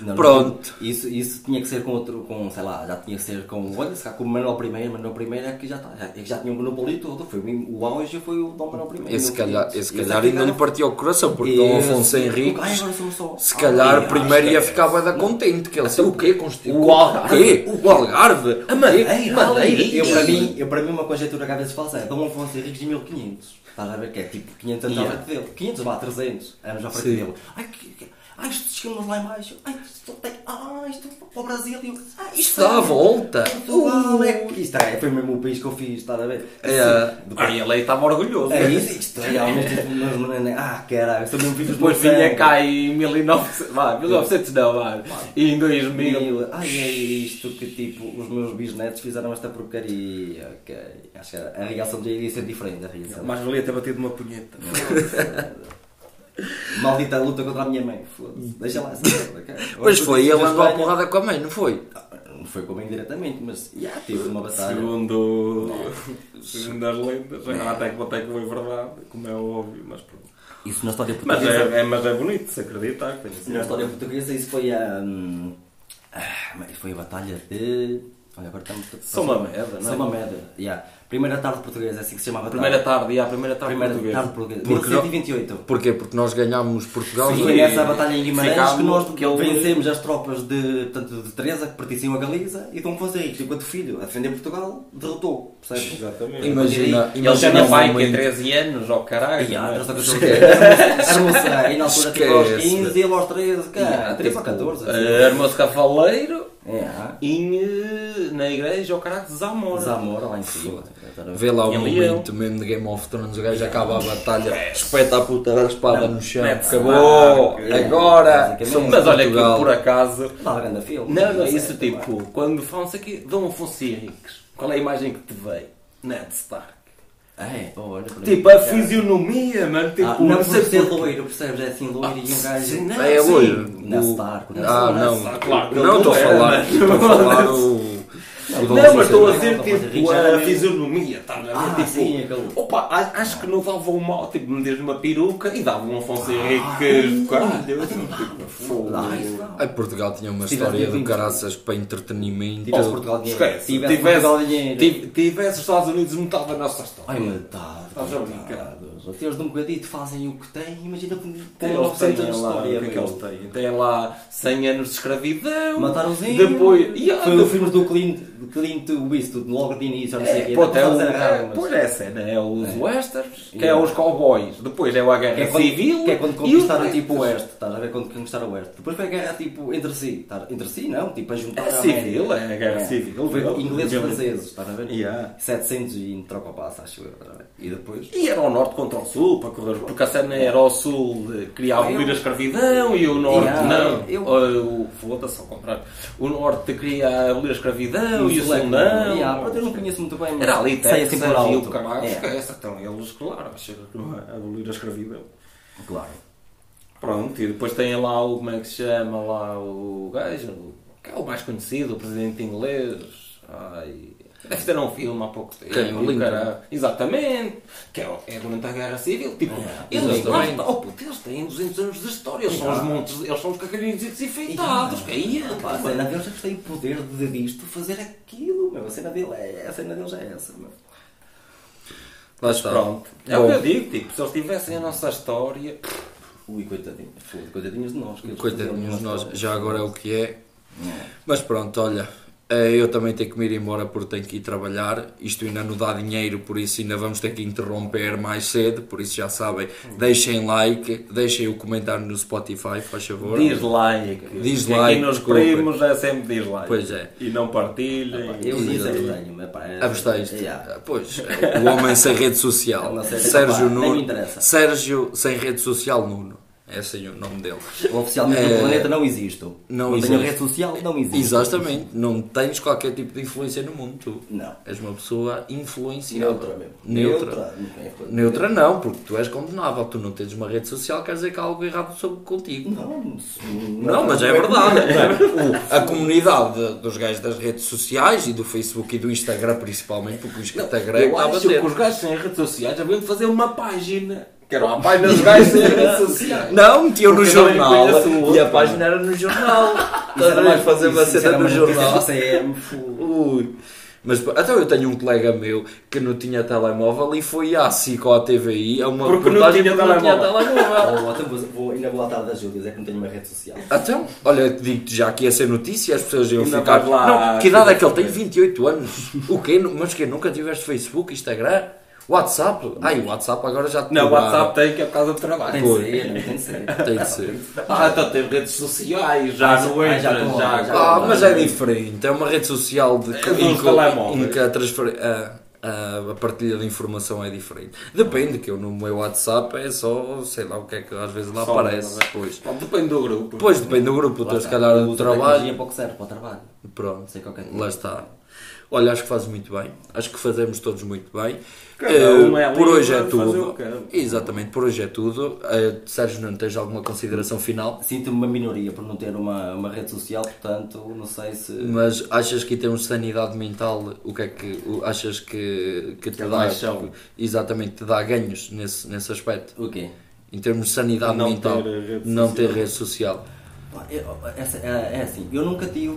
Não, não, Pronto. Isso, isso tinha que ser com outro, com, sei lá, já tinha que ser com, olha, se calhar com o Manuel I, Manuel I é que já já, é que já tinha o monopólio todo, foi o, o auge foi o Dom Manuel I. Esse, Não calhar, esse calhar é ainda lhe partiu o coração, porque Dom Afonso Henriques, só. se calhar, Ai, primeiro ia ficar bem da contente, que ele disse, o quê? O Algarve. O Algarve? A Madeira. Eu para, mim, eu, para mim, uma conjectura que às vezes falsa é Dom Afonso Henriques de 1500. Estás a ver que é tipo 500 anos Yeah. à frente dele. 500, vá, 300 anos à frente dele. Ai, que, ai, isto chegamos lá embaixo. Ai, isto tem. Ai, isto para o Brasil. Eu, ai, isto Dá a volta. Portugal é. Isto é, foi mesmo o país que eu fiz, estás a ver? É. Assim, Ah, e ele estava orgulhoso. É isso, isto é realmente. mas, mas, mas, Ah, caralho, sou mesmo filhos Depois vinha cá em 1900, vá, 1900 não, vá, e em 2000. Mil. Ai, é isto que tipo, os meus bisnetos fizeram esta porcaria. Ok. Acho que a reação já iria ser diferente. A reação. Mais valia ter batido uma punheta. Maldita luta contra a minha mãe. Foda-se. Deixa lá essa merda, ok? Pois foi, ele andou a porrada com a mãe, não foi? Não foi com a mãe diretamente, mas já teve uma batalha. Segundo, segundo as lendas, até que até que foi verdade, como é óbvio, mas pronto. Isso na história Mas portuguesa. é, é, mas é bonito se acreditar. Na história portuguesa, isso foi a. hum, ah, mas foi a batalha de. Olha, agora estamos. São uma merda, não é? São uma merda. Yeah. Primeira tarde portuguesa, é assim que se chamava. a Primeira tarde. tarde, e a primeira tarde Primeira portuguesa. tarde portuguesa. Porque 1128. Porquê? Porque nós ganhámos Portugal. Sim, não foi é? nessa batalha em Guimarães Ficámos- que nós que ele- vencemos as tropas de, portanto, de Teresa, que pertenciam a Galiza, e Dom Henriques, enquanto filho, a defender Portugal, derrotou. Percebes? Exatamente. Imagina, E ele já imagina não vai ter momento- 13 anos, ó caralho. E não há, é? já sabe o que dizer. Armou-se aí na altura tipo aos Esquece. 15 e ele aos 13, cara, Yeah, 13 ou tipo, 14. eh, Armou-se cavaleiro É, em, eh, na igreja, ao caralho de Zamora. Zamora lá em cima. Vê lá o Em momento mesmo de Game of Thrones, o gajo acaba a batalha, espeta a puta da espada no chão, acabou, é, agora basicamente. somos Mas olha que por acaso. Dava grande filme. Não, não, isso pá. tipo, quando falam isso aqui, Dom Afonso Henriques, qual é a imagem que te veio? Ned Stark. É, olha para Tipo, a fisionomia, mano. Tipo, Ah, não precisa ser porque- loiro, percebes? É assim loiro e um gajo. sim, não, É sim. loiro. Ned O- Stark, Ned Ah, Stark. não, Stark, claro não estou a não é, falar, estou a falar o, Não, mas estou a dizer tipo a mesmo. fisionomia, a ver? Ah, tipo, sim, aquele- Opa, a- acho que não dava um mal, tipo, me uma peruca e dava um Afonso Henrique do caralho. Tipo. Ah, isso não. Ai, Portugal tinha uma história vindo- caraças para entretenimento. Tivesse Portugal dinheiro. Esquece, Tivesse tivesse, Portugal dinheiro. tive- tivesse os Estados Unidos metade da nossa história. Ai, metade. Estás a brincar? Eles de um bocadito fazem o que têm. Imagina com com Eles 900 têm anos de lá, história. o que é eles têm? Têm lá 100 anos de escravidão. Mataram os índios. Depois. Ah, Foi o filme do Clint, Clint Eastwood, logo de início, não sei o É, pronto, é o, é, pois é cena, é os É. westerns, que é Yeah. os cowboys, depois é a guerra é quando, civil que é quando conquistaram o- tipo o Oeste, estás a ver? Quando conquistaram o Oeste. Depois foi a guerra tipo entre si, estás- entre si não, tipo a juntar É a civil, é a guerra civil. Foi Mesmo. ingleses Mesmo. franceses, estás a ver? Yeah. 700 e troca o passo, acho eu. estás a ver? E depois. E era o norte contra o sul, para correr, porque a cena era o sul de queria abolir a escravidão e o norte Yeah, não. eu- O, foda-se ao contrário. O norte queria abolir a escravidão e o sul não. Yeah, eu não conheço muito bem, mas Era ali sei assim por e o alto. É, esquece. Então eles, claro, acham que não é abolir a escravidão. Claro. Pronto, e depois tem lá o, como é que se chama lá, o gajo, que é o mais conhecido, o presidente inglês. Ai, ter um filme há pouco tempo. Quem? O Lincoln? cara- Exatamente, que é, o- é durante a Guerra Civil. Tipo, É, eles, lá oh, puto, eles têm 200 anos de história, eles são os montes, eles são os cacarinhos enfeitados. Que aí é, Pá, a cena deles é que tem o poder de disto fazer aquilo, meu. A cena dele é, a cena deles é essa, meu. Lá está. Pronto. É o que eu digo, tipo, se eles tivessem a nossa história. Ui, coitadinho. Coitadinhos de nós. Coitadinhos fizeram de nós, já agora é o que é. história. Mas pronto, olha, eu também tenho que me ir embora porque tenho que ir trabalhar. Isto ainda não dá dinheiro, por isso ainda vamos ter que interromper mais cedo. Por isso já sabem, deixem like, deixem o comentário no Spotify, faz favor. Dislike. Dislike, Aqui nos desculpa. primos é sempre dislike. Pois é. E não partilhem. Eu Exatamente. disse abstenho, mas pá. é- Abstens-te. Yeah. Pois, o homem sem rede social. É Sérgio Nuno. Sérgio sem rede social Nuno. É assim o nome dele. Oficialmente É, no planeta não existo. não não tenho existe. rede social, não existe. Exatamente, não tens qualquer tipo de influência no mundo. Tu Não. és uma pessoa influenciável. Neutra mesmo. Neutra. Neutra. Neutra não, porque tu és condenável. Tu não tens uma rede social, quer dizer que há algo errado sobre contigo. Não, Não, mas é verdade. A comunidade dos gajos das redes sociais e do Facebook e do Instagram, principalmente, porque o Instagram Eu está a acho que os gajos sem redes sociais haviam de fazer uma página. Que era uma página dos gajos redes sociais. Não, metiam no Porque jornal conheço o e a página era no jornal. Isso Estás a ver? fazer uma cena no uma jornal. Ui. Mas pá, então eu tenho um colega meu que não tinha telemóvel e foi à SIC ou à TVI a uma Porque não reportagem tinha porque não tinha telemóvel. Oh, então vou, vou, ainda vou à tarde das Júlias, é que não tenho uma rede social. Então, olha, digo-te já que ia ser notícia as pessoas iam Ainda ficar. vais lá, não, que idade é que ele tem? 28 anos. O quê? Mas que Nunca tiveste Facebook, Instagram? WhatsApp? Ai, o WhatsApp agora já te Não, o. WhatsApp tem que é por causa do trabalho. Tem de Pois. ser, tem de ser. Tem de ser. Ah, então tem redes sociais, já Ah, não já- entra, já já. com- já- Ah, já- mas é diferente. É uma rede social de, É em, dos que, em que a, transfer- a- a- a partilha de informação é diferente. Depende, que eu no meu WhatsApp é só, sei lá o que é que às vezes lá Só, aparece. é? Pois. Pronto, Depende do grupo. Depois depende do grupo, tu tens se calhar do uso a tecnologia trabalho. para o que serve, para o trabalho. Pronto, sei qualquer lá coisa. está. Olha, acho que fazes muito bem. Acho que fazemos todos muito bem. Um é por hoje é tudo. que. Exatamente, por hoje é tudo. Eh, Sérgio, não tens alguma consideração final? Sinto-me uma minoria por não ter uma, uma rede social, portanto, não sei se. Mas achas que em termos de sanidade mental, o que é que o- achas que, que te é dá? são. Exatamente, te dá ganhos nesse, nesse aspecto? O quê? Em termos de sanidade Não mental, ter não ter rede social. Eu- essa- é, é assim, eu nunca tive,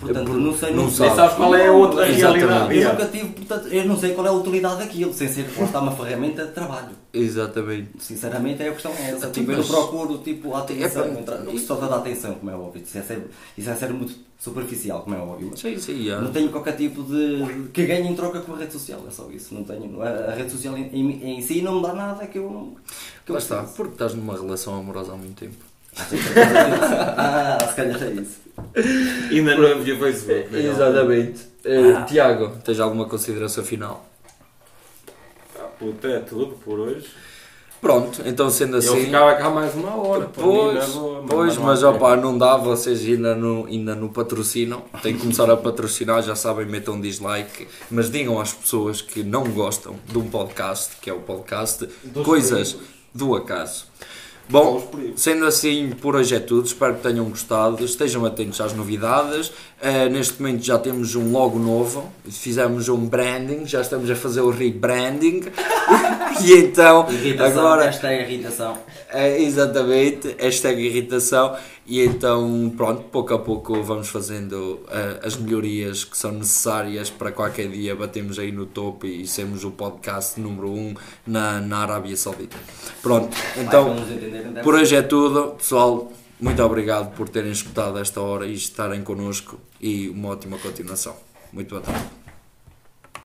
portanto, por- não sei. não não sabes. Qual é a outra Exatamente. realidade. Eu nunca tive, portanto, eu não sei qual é a utilidade daquilo, sem ser que está uma ferramenta de trabalho. Exatamente. Sinceramente, é a questão é essa. Então, Tipo, eu mas- não procuro tipo, a atenção. É para- entrar- Não só dar atenção, como é óbvio. Isso é ser, isso é ser muito superficial, como é óbvio. Sim, sim, já. não tenho qualquer tipo de. que ganhe em troca com a rede social, é só isso. Não tenho. é- A rede social em, em- em si não me dá nada que eu não. Que eu Lá está, preciso. porque estás numa relação amorosa há muito tempo. Ah, se calhar é isso. Ainda não havia Facebook. né? Exatamente. Eh, Tiago, tens alguma consideração final? Ah, puta, é tudo por hoje. Pronto, então sendo Eu assim. ficava cá mais uma hora. Pois, pois não mas opá, não dá, vocês ainda no, ainda no patrocinam, têm que começar a patrocinar, já sabem, metam dislike, mas digam às pessoas que não gostam de um podcast, que é o podcast Dos Coisas do Acaso. Bom, sendo assim, por hoje é tudo. Espero que tenham gostado. Estejam atentos às novidades. Eh, neste momento já temos um logo novo. Fizemos um branding. Já estamos a fazer o rebranding. e então, Irritação, agora. a irritação. É, exatamente, hashtag irritação e então pronto, pouco a pouco vamos fazendo eh, as melhorias que são necessárias para qualquer dia batermos aí no topo e sermos o podcast número 1 um na, na Arábia Saudita. Pronto, então então. por hoje é tudo, pessoal, muito obrigado por terem escutado esta hora e estarem connosco e uma ótima continuação. Muito boa tarde.